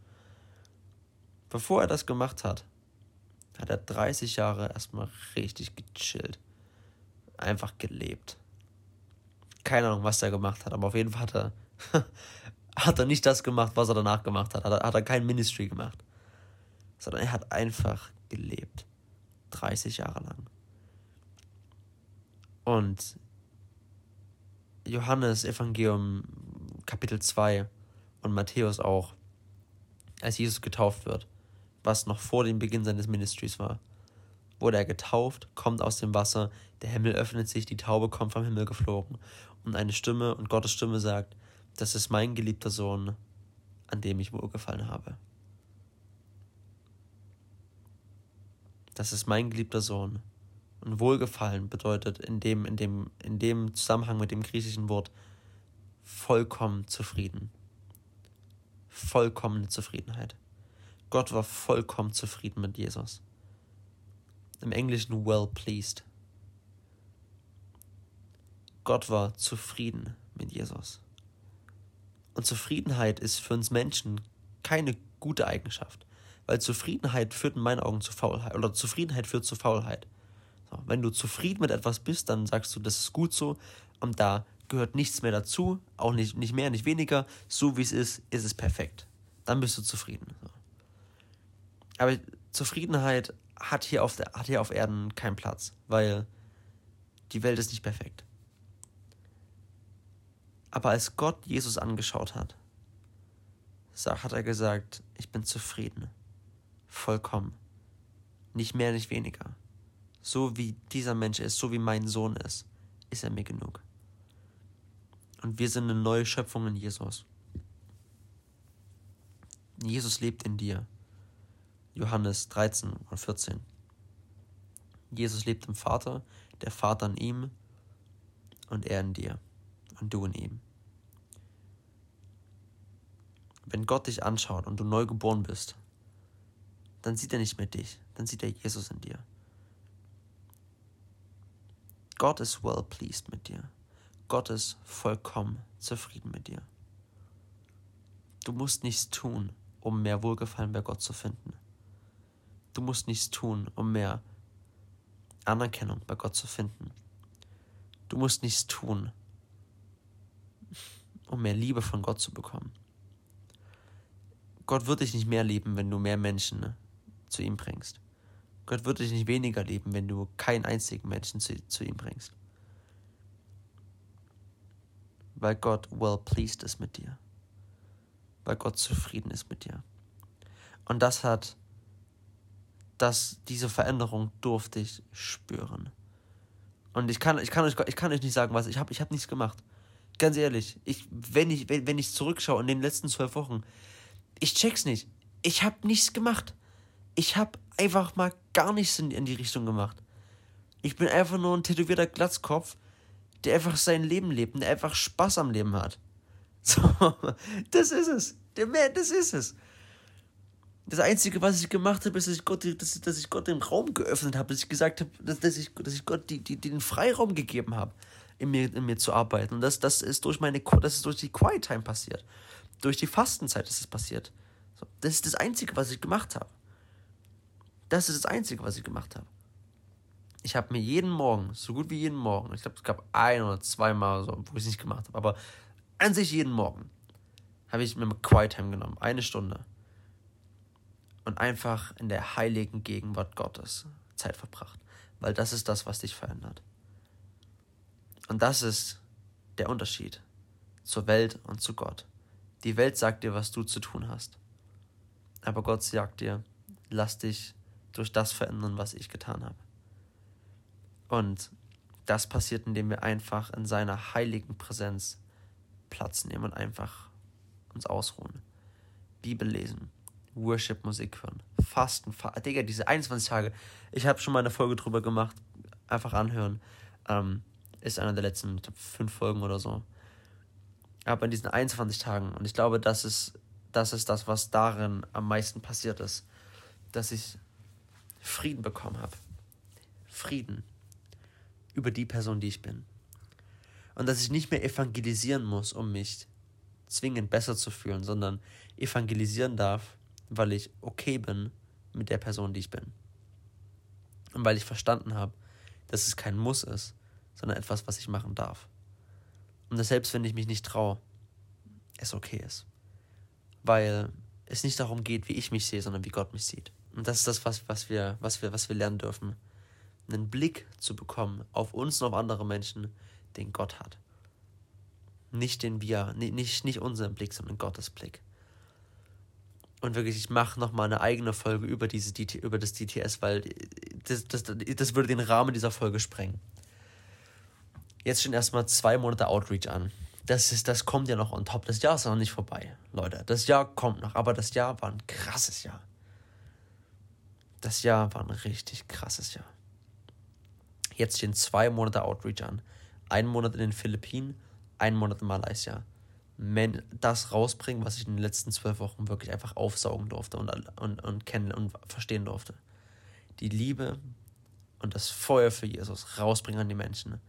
bevor er das gemacht hat, hat er 30 Jahre erstmal richtig gechillt. Einfach gelebt. Keine Ahnung, was er gemacht hat, aber auf jeden Fall hat er, hat er nicht das gemacht, was er danach gemacht hat. Hat er, hat er kein Ministry gemacht. Sondern er hat einfach gelebt. 30 Jahre lang. Und Johannes Evangelium Kapitel 2 und Matthäus auch, als Jesus getauft wird, was noch vor dem Beginn seines Ministries war. Wurde er getauft, kommt aus dem Wasser, der Himmel öffnet sich, die Taube kommt vom Himmel geflogen und eine Stimme und Gottes Stimme sagt, das ist mein geliebter Sohn, an dem ich wohlgefallen habe. Das ist mein geliebter Sohn, und Wohlgefallen bedeutet in dem, in dem, in dem Zusammenhang mit dem griechischen Wort vollkommen zufrieden. Vollkommene Zufriedenheit. Gott war vollkommen zufrieden mit Jesus. Im Englischen well pleased. Gott war zufrieden mit Jesus. Und Zufriedenheit ist für uns Menschen keine gute Eigenschaft, weil Zufriedenheit führt in meinen Augen zu Faulheit oder Zufriedenheit führt zu Faulheit. So, wenn du zufrieden mit etwas bist, dann sagst du, das ist gut so und da gehört nichts mehr dazu, auch nicht, nicht mehr, nicht weniger. So wie es ist, ist es perfekt. Dann bist du zufrieden. Aber Zufriedenheit hat hier, auf der, hat hier auf Erden keinen Platz, weil die Welt ist nicht perfekt. Aber als Gott Jesus angeschaut hat, hat er gesagt, ich bin zufrieden, vollkommen, nicht mehr, nicht weniger so wie dieser Mensch ist, so wie mein Sohn ist, ist er mir genug. Und wir sind eine neue Schöpfung in Jesus. Jesus lebt in dir. Johannes 13 und 14. Jesus lebt im Vater, der Vater in ihm und er in dir und du in ihm. Wenn Gott dich anschaut und du neu geboren bist, dann sieht er nicht mehr dich, dann sieht er Jesus in dir. Gott ist well pleased mit dir. Gott ist vollkommen zufrieden mit dir. Du musst nichts tun, um mehr Wohlgefallen bei Gott zu finden. Du musst nichts tun, um mehr Anerkennung bei Gott zu finden. Du musst nichts tun, um mehr Liebe von Gott zu bekommen. Gott wird dich nicht mehr lieben, wenn du mehr Menschen zu ihm bringst. Gott wird dich nicht weniger lieben, wenn du keinen einzigen Menschen zu, zu ihm bringst. Weil Gott well pleased ist mit dir. Weil Gott zufrieden ist mit dir. Und das hat, das, diese Veränderung durfte ich spüren. Und ich kann, ich kann, euch, ich kann euch nicht sagen, was. Ich habe ich hab nichts gemacht. Ganz ehrlich. Ich, wenn, ich, wenn, wenn ich zurückschaue in den letzten zwölf Wochen, ich check's nicht. Ich habe nichts gemacht. Ich habe einfach mal gar nichts in, in die Richtung gemacht. Ich bin einfach nur ein tätowierter Glatzkopf, der einfach sein Leben lebt und der einfach Spaß am Leben hat. So, das ist es. Der mehr, das ist es. Das Einzige, was ich gemacht habe, ist, dass ich Gott, dass, dass ich Gott den Raum geöffnet habe, dass ich gesagt habe, dass, dass, ich, dass ich Gott die, die, den Freiraum gegeben habe, in mir, in mir zu arbeiten. Und das, das, ist durch meine, das ist durch die Quiet Time passiert. Durch die Fastenzeit ist es passiert. So, das ist das Einzige, was ich gemacht habe. Das ist das Einzige, was ich gemacht habe. Ich habe mir jeden Morgen, so gut wie jeden Morgen, ich glaube, es gab ein oder zweimal, so, wo ich es nicht gemacht habe, aber an sich jeden Morgen habe ich mir Quiet Time genommen, eine Stunde. Und einfach in der heiligen Gegenwart Gottes Zeit verbracht. Weil das ist das, was dich verändert. Und das ist der Unterschied zur Welt und zu Gott. Die Welt sagt dir, was du zu tun hast. Aber Gott sagt dir, lass dich durch das verändern, was ich getan habe. Und das passiert, indem wir einfach in seiner heiligen Präsenz Platz nehmen und einfach uns ausruhen. Bibel lesen, Worship-Musik hören, Fasten, fa Digga, diese 21 Tage, ich habe schon mal eine Folge drüber gemacht, einfach anhören. Ähm, ist einer der letzten glaub, fünf Folgen oder so. Aber in diesen 21 Tagen, und ich glaube, das ist, das ist das, was darin am meisten passiert ist, dass ich Frieden bekommen habe. Frieden über die Person, die ich bin. Und dass ich nicht mehr evangelisieren muss, um mich zwingend besser zu fühlen, sondern evangelisieren darf, weil ich okay bin mit der Person, die ich bin. Und weil ich verstanden habe, dass es kein Muss ist, sondern etwas, was ich machen darf. Und dass selbst wenn ich mich nicht traue, es okay ist. Weil es nicht darum geht, wie ich mich sehe, sondern wie Gott mich sieht. Und das ist das, was, was, wir, was, wir, was wir lernen dürfen. Einen Blick zu bekommen auf uns und auf andere Menschen, den Gott hat. Nicht den wir, nicht, nicht unseren Blick, sondern Gottes Blick. Und wirklich, ich mache nochmal eine eigene Folge über, diese, über das DTS, weil das, das, das würde den Rahmen dieser Folge sprengen. Jetzt stehen erstmal zwei Monate Outreach an. Das, ist, das kommt ja noch on top. Das Jahr ist noch nicht vorbei, Leute. Das Jahr kommt noch, aber das Jahr war ein krasses Jahr. Das Jahr war ein richtig krasses Jahr. Jetzt stehen zwei Monate Outreach an. Ein Monat in den Philippinen einen Monat in Malaysia das rausbringen, was ich in den letzten zwölf Wochen wirklich einfach aufsaugen durfte und, und, und kennen und verstehen durfte. Die Liebe und das Feuer für Jesus rausbringen an die Menschen.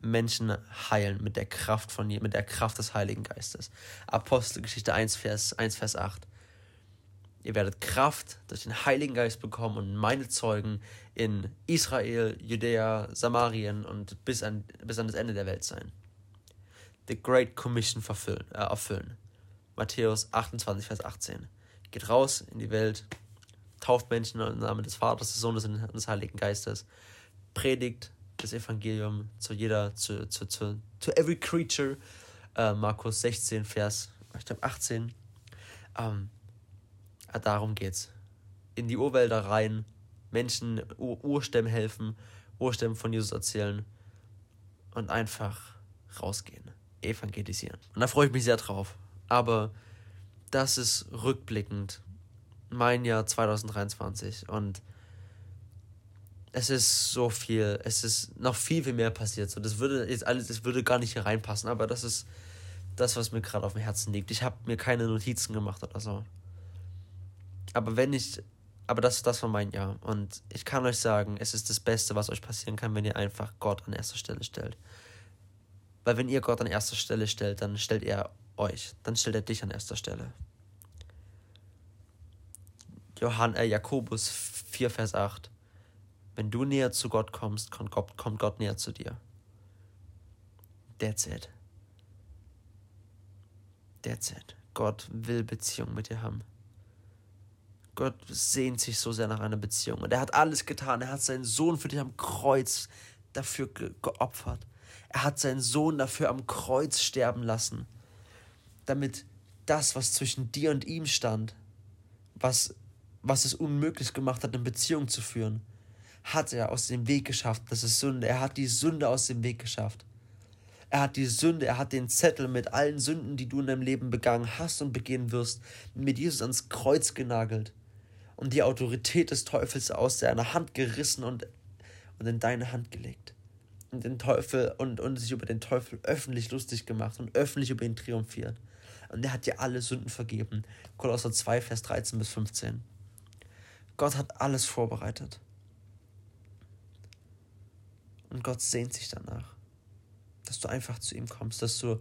Menschen heilen mit der Kraft von mit der Kraft des Heiligen Geistes. Apostelgeschichte 1 Vers 1 Vers 8. Ihr werdet Kraft durch den Heiligen Geist bekommen und meine Zeugen in Israel, Judäa, Samarien und bis an, bis an das Ende der Welt sein the Great Commission verfüllen, äh, erfüllen. Matthäus 28, Vers 18. Geht raus in die Welt, tauft Menschen im Namen des Vaters, des Sohnes und des Heiligen Geistes, predigt das Evangelium zu jeder, zu, zu, zu, to every creature. Äh, Markus 16, Vers, ich glaube 18. Ähm, äh, darum geht's. In die Urwälder rein, Menschen, Ur Urstämmen helfen, Urstämmen von Jesus erzählen und einfach rausgehen evangelisieren. Und da freue ich mich sehr drauf. Aber das ist rückblickend mein Jahr 2023 und es ist so viel, es ist noch viel, viel mehr passiert. So, das würde jetzt alles, das würde gar nicht hier reinpassen, aber das ist das, was mir gerade auf dem Herzen liegt. Ich habe mir keine Notizen gemacht oder so. Aber wenn ich, aber das, das war mein Jahr. Und ich kann euch sagen, es ist das Beste, was euch passieren kann, wenn ihr einfach Gott an erster Stelle stellt. Weil wenn ihr Gott an erster Stelle stellt, dann stellt er euch, dann stellt er dich an erster Stelle. Johann, äh, Jakobus 4, Vers 8. Wenn du näher zu Gott kommst, kommt Gott, kommt Gott näher zu dir. That's it. That's it. Gott will Beziehung mit dir haben. Gott sehnt sich so sehr nach einer Beziehung. Und er hat alles getan. Er hat seinen Sohn für dich am Kreuz dafür ge geopfert. Er hat seinen Sohn dafür am Kreuz sterben lassen, damit das, was zwischen dir und ihm stand, was, was es unmöglich gemacht hat, eine Beziehung zu führen, hat er aus dem Weg geschafft. Das ist Sünde. Er hat die Sünde aus dem Weg geschafft. Er hat die Sünde, er hat den Zettel mit allen Sünden, die du in deinem Leben begangen hast und begehen wirst, mit Jesus ans Kreuz genagelt und die Autorität des Teufels aus seiner Hand gerissen und, und in deine Hand gelegt. Und den Teufel und, und sich über den Teufel öffentlich lustig gemacht und öffentlich über ihn triumphiert. Und er hat dir alle Sünden vergeben. Kolosser 2, Vers 13 bis 15. Gott hat alles vorbereitet. Und Gott sehnt sich danach dass du einfach zu ihm kommst, dass du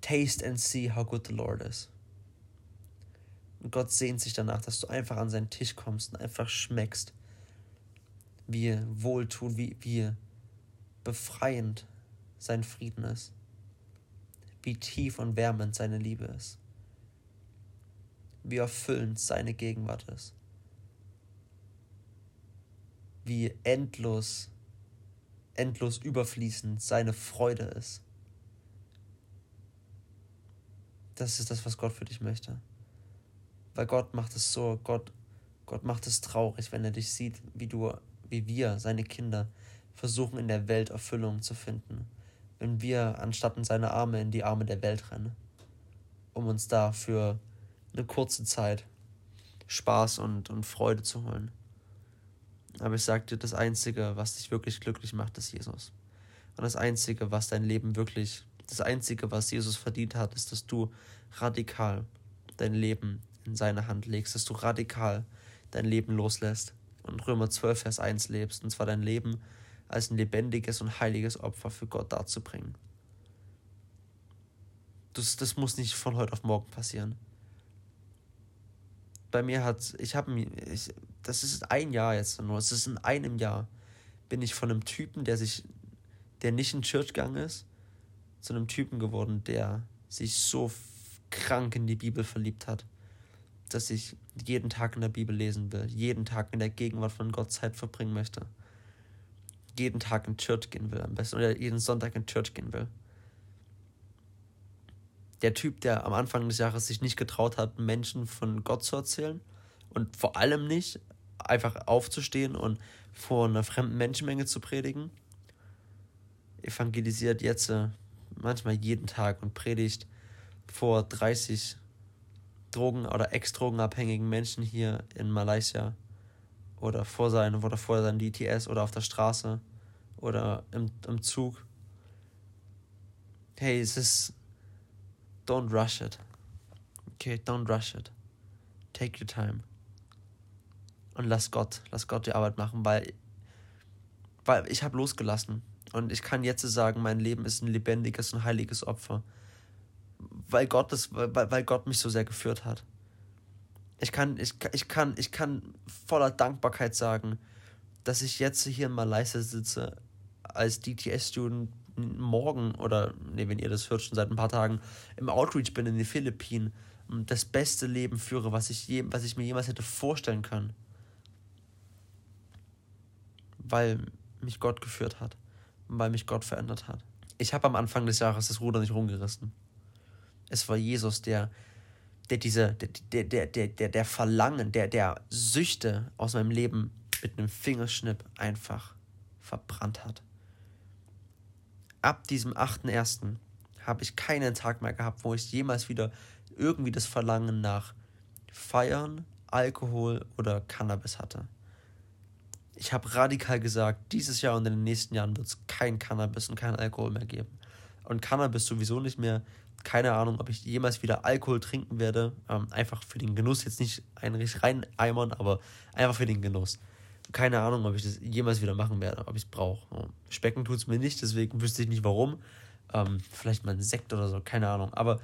taste and see how good the Lord is. Und Gott sehnt sich danach, dass du einfach an seinen Tisch kommst und einfach schmeckst, wie wohltun, wie, wie befreiend sein Frieden ist, wie tief und wärmend seine Liebe ist, wie erfüllend seine Gegenwart ist, wie endlos endlos überfließend seine Freude ist. Das ist das, was Gott für dich möchte. Weil Gott macht es so, Gott, Gott macht es traurig, wenn er dich sieht, wie du, wie wir, seine Kinder, versuchen in der Welt Erfüllung zu finden. Wenn wir anstatt in seine Arme in die Arme der Welt rennen, um uns da für eine kurze Zeit Spaß und, und Freude zu holen. Aber ich sag dir, das Einzige, was dich wirklich glücklich macht, ist Jesus. Und das Einzige, was dein Leben wirklich, das Einzige, was Jesus verdient hat, ist, dass du radikal dein Leben in seine Hand legst, dass du radikal dein Leben loslässt und Römer 12, Vers 1 lebst, und zwar dein Leben als ein lebendiges und heiliges Opfer für Gott darzubringen. Das, das muss nicht von heute auf morgen passieren bei mir hat, ich habe mir, das ist ein Jahr jetzt nur, es ist in einem Jahr, bin ich von einem Typen, der sich, der nicht in Church gegangen ist, zu einem Typen geworden, der sich so krank in die Bibel verliebt hat, dass ich jeden Tag in der Bibel lesen will, jeden Tag in der Gegenwart von Gott Zeit verbringen möchte, jeden Tag in Church gehen will am besten oder jeden Sonntag in Church gehen will. Der Typ, der am Anfang des Jahres sich nicht getraut hat, Menschen von Gott zu erzählen und vor allem nicht einfach aufzustehen und vor einer fremden Menschenmenge zu predigen, evangelisiert jetzt äh, manchmal jeden Tag und predigt vor 30 Drogen- oder ex-drogenabhängigen Menschen hier in Malaysia oder vor seinem oder vor seinem DTS oder auf der Straße oder im, im Zug. Hey, es ist Don't rush it. Okay, don't rush it. Take your time. Und lass Gott, lass Gott die Arbeit machen, weil, weil ich habe losgelassen. Und ich kann jetzt sagen, mein Leben ist ein lebendiges und heiliges Opfer. Weil Gott, das, weil, weil Gott mich so sehr geführt hat. Ich kann, ich, ich, kann, ich kann voller Dankbarkeit sagen, dass ich jetzt hier in Malaysia sitze als DTS-Student morgen oder, nee, wenn ihr das hört, schon seit ein paar Tagen im Outreach bin in den Philippinen und das beste Leben führe, was ich, je, was ich mir jemals hätte vorstellen können. Weil mich Gott geführt hat und weil mich Gott verändert hat. Ich habe am Anfang des Jahres das Ruder nicht rumgerissen. Es war Jesus, der, der diese, der, der, der, der, der Verlangen, der, der Süchte aus meinem Leben mit einem Fingerschnipp einfach verbrannt hat ab diesem 8.1. habe ich keinen Tag mehr gehabt, wo ich jemals wieder irgendwie das Verlangen nach Feiern, Alkohol oder Cannabis hatte. Ich habe radikal gesagt, dieses Jahr und in den nächsten Jahren wird es kein Cannabis und kein Alkohol mehr geben. Und Cannabis sowieso nicht mehr. Keine Ahnung, ob ich jemals wieder Alkohol trinken werde. Ähm, einfach für den Genuss, jetzt nicht ein richtig rein eimern, aber einfach für den Genuss keine Ahnung, ob ich das jemals wieder machen werde, ob ich es brauche. Specken tut es mir nicht, deswegen wüsste ich nicht warum. Ähm, vielleicht mal ein Sekt oder so, keine Ahnung. Aber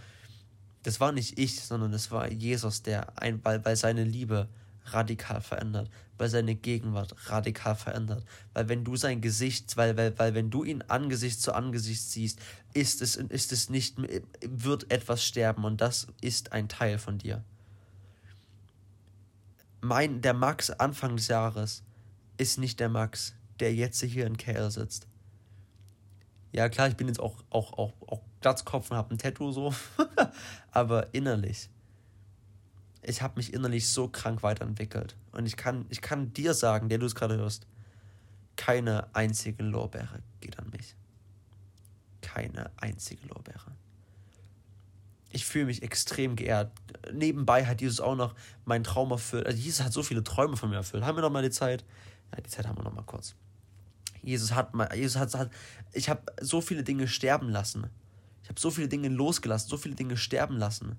das war nicht ich, sondern das war Jesus, der ein, weil, weil seine Liebe radikal verändert, weil seine Gegenwart radikal verändert. Weil wenn du sein Gesicht, weil, weil, weil wenn du ihn Angesicht zu Angesicht siehst, ist es, ist es nicht, wird etwas sterben und das ist ein Teil von dir. Mein, der Max Anfang des Jahres, ist nicht der Max, der jetzt hier in KL sitzt. Ja, klar, ich bin jetzt auch, auch, auch, auch Glatzkopf und habe ein Tattoo so, aber innerlich. Ich habe mich innerlich so krank weiterentwickelt. Und ich kann, ich kann dir sagen, der du es gerade hörst, keine einzige Lorbeere geht an mich. Keine einzige Lorbeere. Ich fühle mich extrem geehrt. Nebenbei hat Jesus auch noch meinen Traum erfüllt. Also Jesus hat so viele Träume von mir erfüllt. Haben wir noch mal die Zeit? Ja, die Zeit haben wir noch mal kurz. Jesus hat Jesus hat, hat ich habe so viele Dinge sterben lassen. Ich habe so viele Dinge losgelassen, so viele Dinge sterben lassen.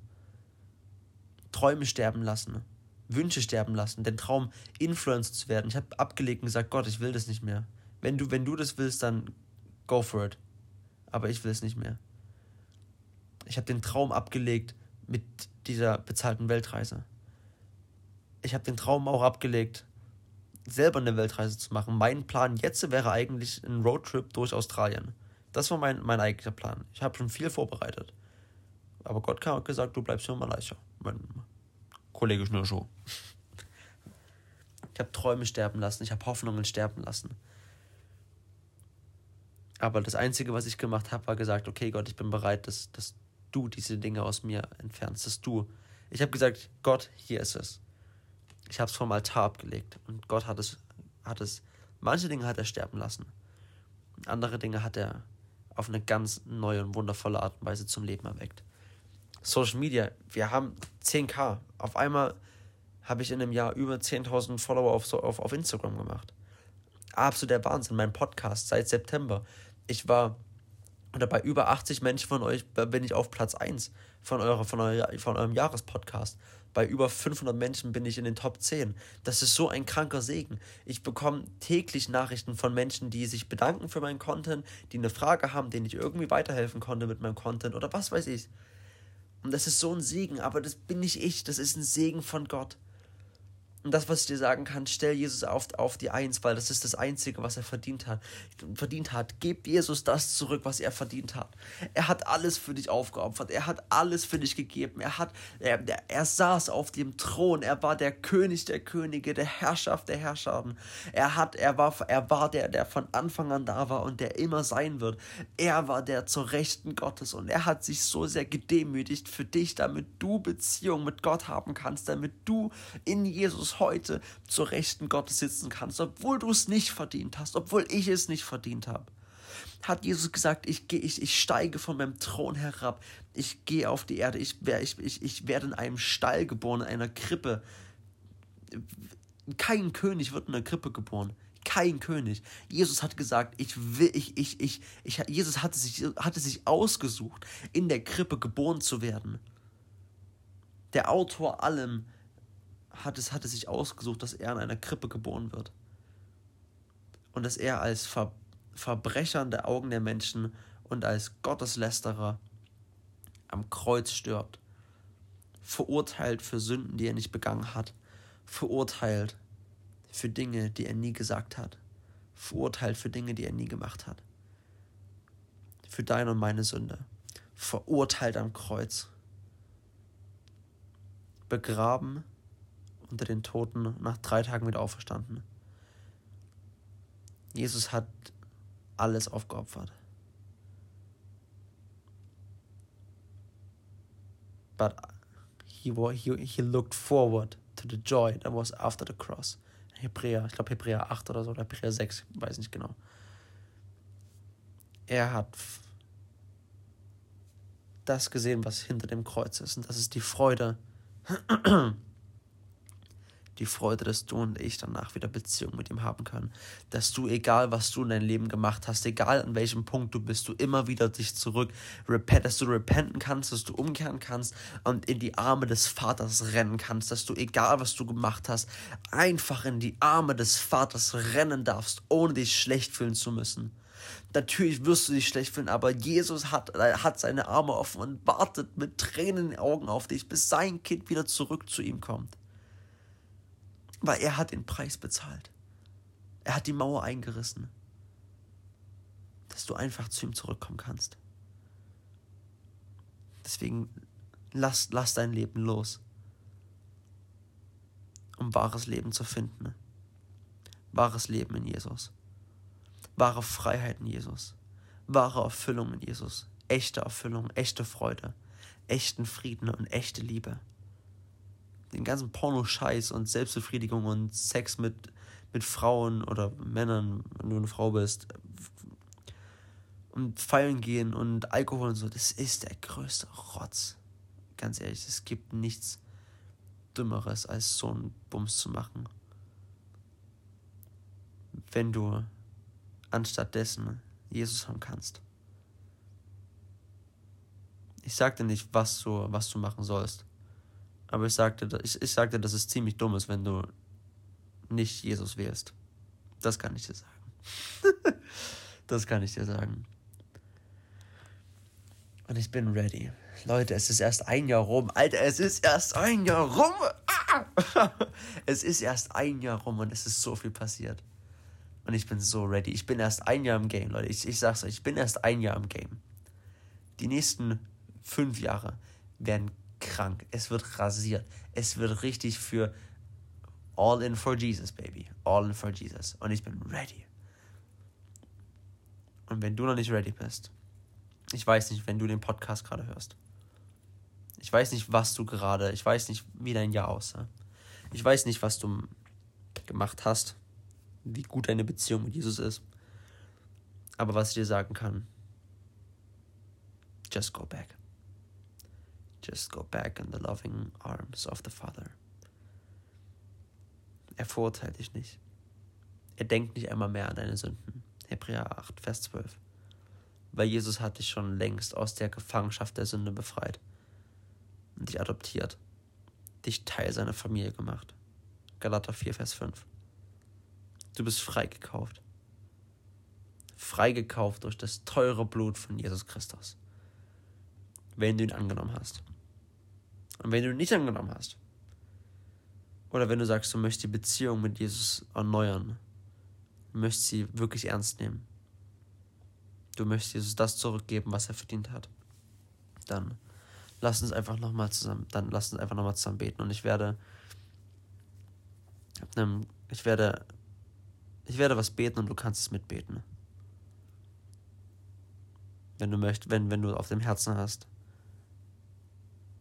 Träume sterben lassen, Wünsche sterben lassen, den Traum, Influencer zu werden. Ich habe abgelegt und gesagt, Gott, ich will das nicht mehr. Wenn du, wenn du das willst, dann go for it. Aber ich will es nicht mehr. Ich habe den Traum abgelegt mit dieser bezahlten Weltreise. Ich habe den Traum auch abgelegt, selber eine Weltreise zu machen. Mein Plan jetzt wäre eigentlich ein Roadtrip durch Australien. Das war mein, mein eigentlicher Plan. Ich habe schon viel vorbereitet. Aber Gott hat gesagt, du bleibst hier in Malaysia. Mein Kollege Schnürschuh. Ich habe Träume sterben lassen, ich habe Hoffnungen sterben lassen. Aber das Einzige, was ich gemacht habe, war gesagt, okay Gott, ich bin bereit, dass, dass du diese Dinge aus mir entfernst, dass du. Ich habe gesagt, Gott, hier ist es. Ich habe es vom Altar abgelegt und Gott hat es, hat es, manche Dinge hat er sterben lassen. Andere Dinge hat er auf eine ganz neue und wundervolle Art und Weise zum Leben erweckt. Social Media, wir haben 10k. Auf einmal habe ich in einem Jahr über 10.000 Follower auf, auf, auf Instagram gemacht. Absoluter Wahnsinn. Mein Podcast seit September. Ich war, oder bei über 80 Menschen von euch bin ich auf Platz 1 von, eurer, von, euer, von eurem Jahrespodcast. Bei über 500 Menschen bin ich in den Top 10. Das ist so ein kranker Segen. Ich bekomme täglich Nachrichten von Menschen, die sich bedanken für meinen Content, die eine Frage haben, denen ich irgendwie weiterhelfen konnte mit meinem Content oder was weiß ich. Und das ist so ein Segen, aber das bin nicht ich, das ist ein Segen von Gott. Und das, was ich dir sagen kann, stell Jesus auf, auf die Eins, weil das ist das Einzige, was er verdient hat. Verdient hat. Gib Jesus das zurück, was er verdient hat. Er hat alles für dich aufgeopfert. Er hat alles für dich gegeben. Er hat, er, er saß auf dem Thron. Er war der König der Könige, der Herrschaft der Herrscharen. Er hat, er war, er war der, der von Anfang an da war und der immer sein wird. Er war der zur Rechten Gottes und er hat sich so sehr gedemütigt für dich, damit du Beziehung mit Gott haben kannst, damit du in Jesus heute zur Rechten Gottes sitzen kannst, obwohl du es nicht verdient hast, obwohl ich es nicht verdient habe. Hat Jesus gesagt, ich, gehe, ich, ich steige von meinem Thron herab, ich gehe auf die Erde, ich, ich, ich, ich werde in einem Stall geboren, in einer Krippe. Kein König wird in einer Krippe geboren kein König. Jesus hat gesagt, ich will, ich, ich, ich, ich, Jesus hatte sich, hatte sich ausgesucht, in der Krippe geboren zu werden. Der Autor allem hat es, hat es sich ausgesucht, dass er in einer Krippe geboren wird. Und dass er als Ver Verbrecher in der Augen der Menschen und als Gotteslästerer am Kreuz stirbt. Verurteilt für Sünden, die er nicht begangen hat. Verurteilt für Dinge, die er nie gesagt hat. Verurteilt für Dinge, die er nie gemacht hat. Für deine und meine Sünde. Verurteilt am Kreuz. Begraben unter den Toten nach drei Tagen wieder auferstanden. Jesus hat alles aufgeopfert. But he, he, he looked forward to the joy that was after the cross. Hebräer, ich glaube Hebräer 8 oder so, oder Hebräer 6, weiß nicht genau. Er hat das gesehen, was hinter dem Kreuz ist. Und das ist die Freude, die Freude, dass du und ich danach wieder Beziehung mit ihm haben können. Dass du, egal was du in deinem Leben gemacht hast, egal an welchem Punkt du bist, du immer wieder dich zurück, dass du repenten kannst, dass du umkehren kannst und in die Arme des Vaters rennen kannst, dass du, egal was du gemacht hast, einfach in die Arme des Vaters rennen darfst, ohne dich schlecht fühlen zu müssen. Natürlich wirst du dich schlecht fühlen, aber Jesus hat, hat seine Arme offen und wartet mit Tränen in den Augen auf dich, bis sein Kind wieder zurück zu ihm kommt. Weil er hat den Preis bezahlt. Er hat die Mauer eingerissen. Dass du einfach zu ihm zurückkommen kannst. Deswegen lass, lass dein Leben los. Um wahres Leben zu finden. Wahres Leben in Jesus. Wahre Freiheit in Jesus. Wahre Erfüllung in Jesus. Echte Erfüllung, echte Freude, echten Frieden und echte Liebe den ganzen Porno-Scheiß und Selbstbefriedigung und Sex mit, mit Frauen oder Männern, wenn du eine Frau bist, und feiern gehen und Alkohol und so, das ist der größte Rotz. Ganz ehrlich, es gibt nichts Dümmeres, als so einen Bums zu machen. Wenn du anstatt dessen Jesus haben kannst. Ich sagte nicht, was du, was du machen sollst. Aber ich sagte, ich, ich sagte, dass es ziemlich dumm ist, wenn du nicht Jesus wählst. Das kann ich dir sagen. das kann ich dir sagen. Und ich bin ready. Leute, es ist erst ein Jahr rum. Alter, es ist erst ein Jahr rum. Ah! Es ist erst ein Jahr rum und es ist so viel passiert. Und ich bin so ready. Ich bin erst ein Jahr im Game, Leute. Ich, ich sag's euch, ich bin erst ein Jahr im Game. Die nächsten fünf Jahre werden krank. Es wird rasiert. Es wird richtig für All in for Jesus, baby. All in for Jesus. Und ich bin ready. Und wenn du noch nicht ready bist, ich weiß nicht, wenn du den Podcast gerade hörst. Ich weiß nicht, was du gerade, ich weiß nicht, wie dein Jahr aussah. Ich weiß nicht, was du gemacht hast, wie gut deine Beziehung mit Jesus ist. Aber was ich dir sagen kann, just go back. Just go back in the loving arms of the Father. Er verurteilt dich nicht. Er denkt nicht einmal mehr an deine Sünden. Hebräer 8, Vers 12. Weil Jesus hat dich schon längst aus der Gefangenschaft der Sünde befreit und dich adoptiert, dich Teil seiner Familie gemacht. Galater 4, Vers 5. Du bist freigekauft. Freigekauft durch das teure Blut von Jesus Christus. Wenn du ihn angenommen hast. Und wenn du nicht angenommen hast, oder wenn du sagst, du möchtest die Beziehung mit Jesus erneuern, du möchtest sie wirklich ernst nehmen, du möchtest Jesus das zurückgeben, was er verdient hat, dann lass uns einfach nochmal zusammen, dann lass uns einfach nochmal zusammen beten und ich werde, ich werde, ich werde was beten und du kannst es mitbeten. Wenn du möchtest, wenn, wenn du auf dem Herzen hast,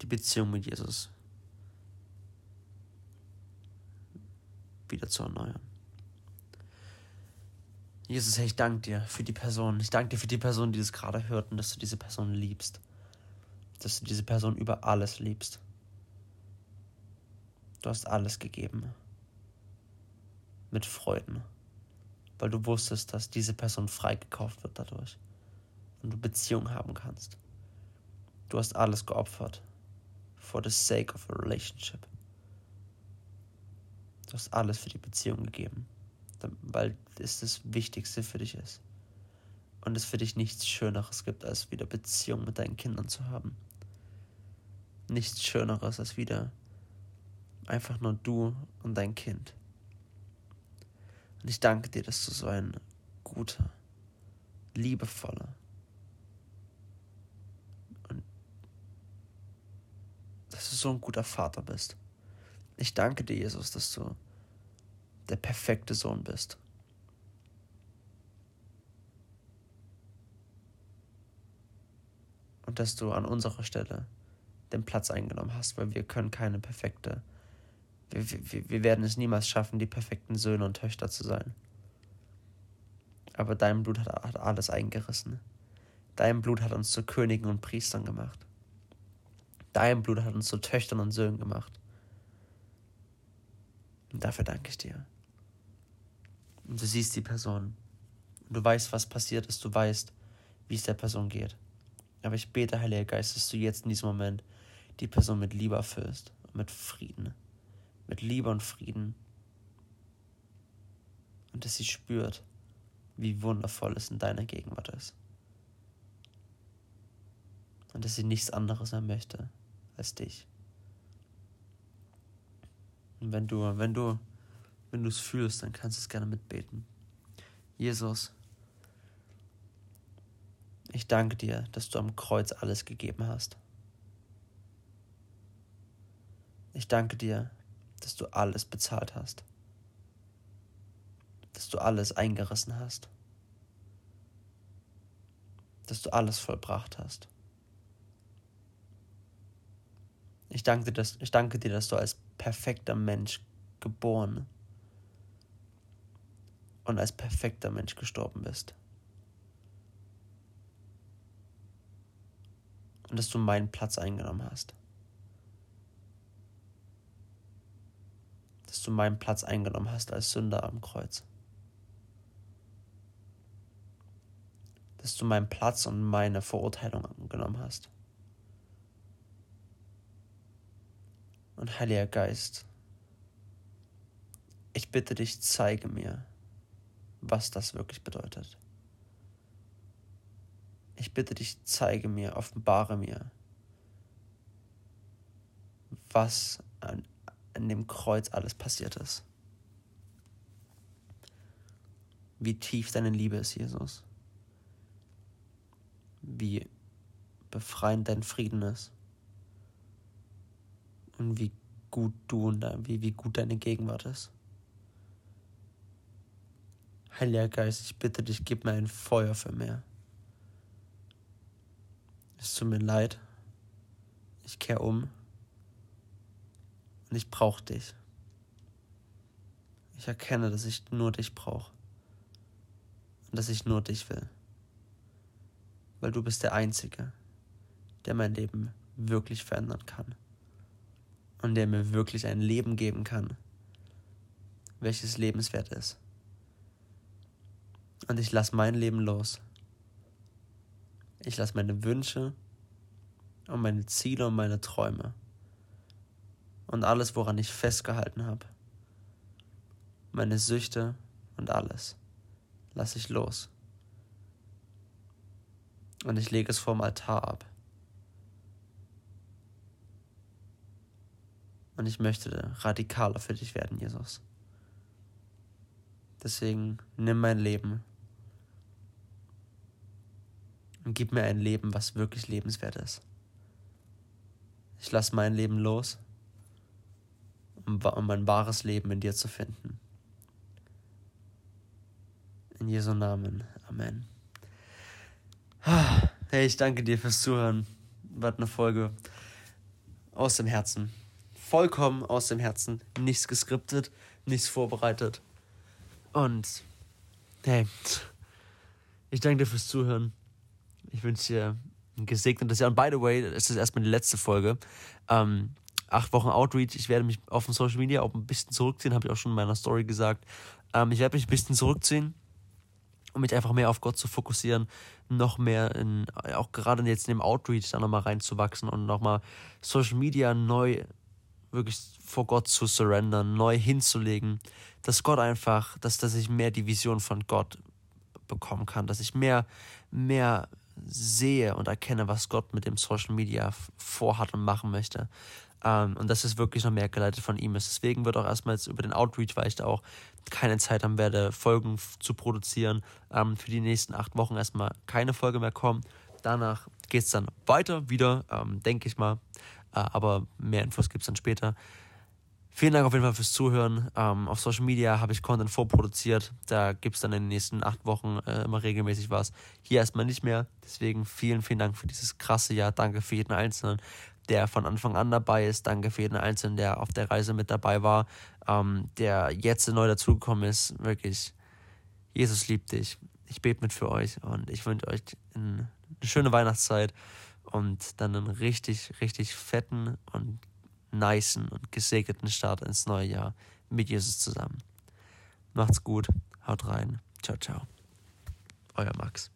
die Beziehung mit Jesus wieder zu erneuern. Jesus, ich danke dir für die Person. Ich danke dir für die Person, die das gerade hört und dass du diese Person liebst. Dass du diese Person über alles liebst. Du hast alles gegeben. Mit Freuden. Weil du wusstest, dass diese Person freigekauft wird dadurch. Und du Beziehung haben kannst. Du hast alles geopfert. For the sake of a relationship. Du hast alles für die Beziehung gegeben, weil es das Wichtigste für dich ist. Und es für dich nichts Schöneres gibt, als wieder Beziehung mit deinen Kindern zu haben. Nichts Schöneres als wieder einfach nur du und dein Kind. Und ich danke dir, dass du so ein guter, liebevoller dass du so ein guter Vater bist. Ich danke dir, Jesus, dass du der perfekte Sohn bist. Und dass du an unserer Stelle den Platz eingenommen hast, weil wir können keine perfekte, wir, wir, wir werden es niemals schaffen, die perfekten Söhne und Töchter zu sein. Aber dein Blut hat, hat alles eingerissen. Dein Blut hat uns zu Königen und Priestern gemacht. Dein Blut hat uns zu Töchtern und Söhnen gemacht. Und dafür danke ich dir. Und du siehst die Person. Und du weißt, was passiert ist. Du weißt, wie es der Person geht. Aber ich bete, Heiliger Geist, dass du jetzt in diesem Moment die Person mit Liebe erfüllst. Mit Frieden. Mit Liebe und Frieden. Und dass sie spürt, wie wundervoll es in deiner Gegenwart ist. Und dass sie nichts anderes mehr möchte als dich. Und wenn du, wenn du, wenn du es fühlst, dann kannst du es gerne mitbeten. Jesus, ich danke dir, dass du am Kreuz alles gegeben hast. Ich danke dir, dass du alles bezahlt hast. Dass du alles eingerissen hast. Dass du alles vollbracht hast. Ich danke, dir, dass, ich danke dir, dass du als perfekter Mensch geboren und als perfekter Mensch gestorben bist. Und dass du meinen Platz eingenommen hast. Dass du meinen Platz eingenommen hast als Sünder am Kreuz. Dass du meinen Platz und meine Verurteilung angenommen hast. Und Heiliger Geist, ich bitte dich, zeige mir, was das wirklich bedeutet. Ich bitte dich, zeige mir, offenbare mir, was an, an dem Kreuz alles passiert ist. Wie tief deine Liebe ist, Jesus. Wie befreiend dein Frieden ist. Und wie gut du und wie, wie gut deine Gegenwart ist. Heiliger Geist, ich bitte dich, gib mir ein Feuer für mehr. Es tut mir leid. Ich kehre um. Und ich brauche dich. Ich erkenne, dass ich nur dich brauche. Und dass ich nur dich will. Weil du bist der Einzige, der mein Leben wirklich verändern kann. Und der mir wirklich ein Leben geben kann, welches lebenswert ist. Und ich lasse mein Leben los. Ich lasse meine Wünsche und meine Ziele und meine Träume und alles, woran ich festgehalten habe. Meine Süchte und alles lasse ich los. Und ich lege es vorm Altar ab. Und ich möchte radikaler für dich werden, Jesus. Deswegen nimm mein Leben und gib mir ein Leben, was wirklich lebenswert ist. Ich lasse mein Leben los, um, um mein wahres Leben in dir zu finden. In Jesu Namen. Amen. Hey, ich danke dir fürs Zuhören. War eine Folge aus dem Herzen. Vollkommen aus dem Herzen. Nichts geskriptet, nichts vorbereitet. Und hey, ich danke dir fürs Zuhören. Ich wünsche dir ein gesegnetes Jahr. Und by the way, es ist erstmal die letzte Folge. Ähm, acht Wochen Outreach. Ich werde mich auf den Social Media auch ein bisschen zurückziehen, habe ich auch schon in meiner Story gesagt. Ähm, ich werde mich ein bisschen zurückziehen, um mich einfach mehr auf Gott zu fokussieren, noch mehr in, auch gerade jetzt in dem Outreach da nochmal reinzuwachsen und nochmal Social Media neu wirklich vor Gott zu surrendern, neu hinzulegen, dass Gott einfach, dass, dass ich mehr die Vision von Gott bekommen kann, dass ich mehr, mehr sehe und erkenne, was Gott mit dem Social Media vorhat und machen möchte. Ähm, und das ist wirklich noch mehr geleitet von ihm ist. Deswegen wird auch erstmal jetzt über den Outreach, weil ich da auch keine Zeit haben werde, Folgen zu produzieren, ähm, für die nächsten acht Wochen erstmal keine Folge mehr kommen. Danach geht es dann weiter wieder, ähm, denke ich mal. Äh, aber mehr Infos gibt es dann später. Vielen Dank auf jeden Fall fürs Zuhören. Ähm, auf Social Media habe ich Content vorproduziert. Da gibt es dann in den nächsten acht Wochen äh, immer regelmäßig was. Hier erstmal nicht mehr. Deswegen vielen, vielen Dank für dieses krasse Jahr. Danke für jeden Einzelnen, der von Anfang an dabei ist. Danke für jeden Einzelnen, der auf der Reise mit dabei war, ähm, der jetzt neu dazugekommen ist. Wirklich, Jesus liebt dich. Ich bete mit für euch und ich wünsche euch eine schöne Weihnachtszeit und dann einen richtig, richtig fetten und nicen und gesegneten Start ins neue Jahr mit Jesus zusammen. Macht's gut, haut rein, ciao, ciao. Euer Max.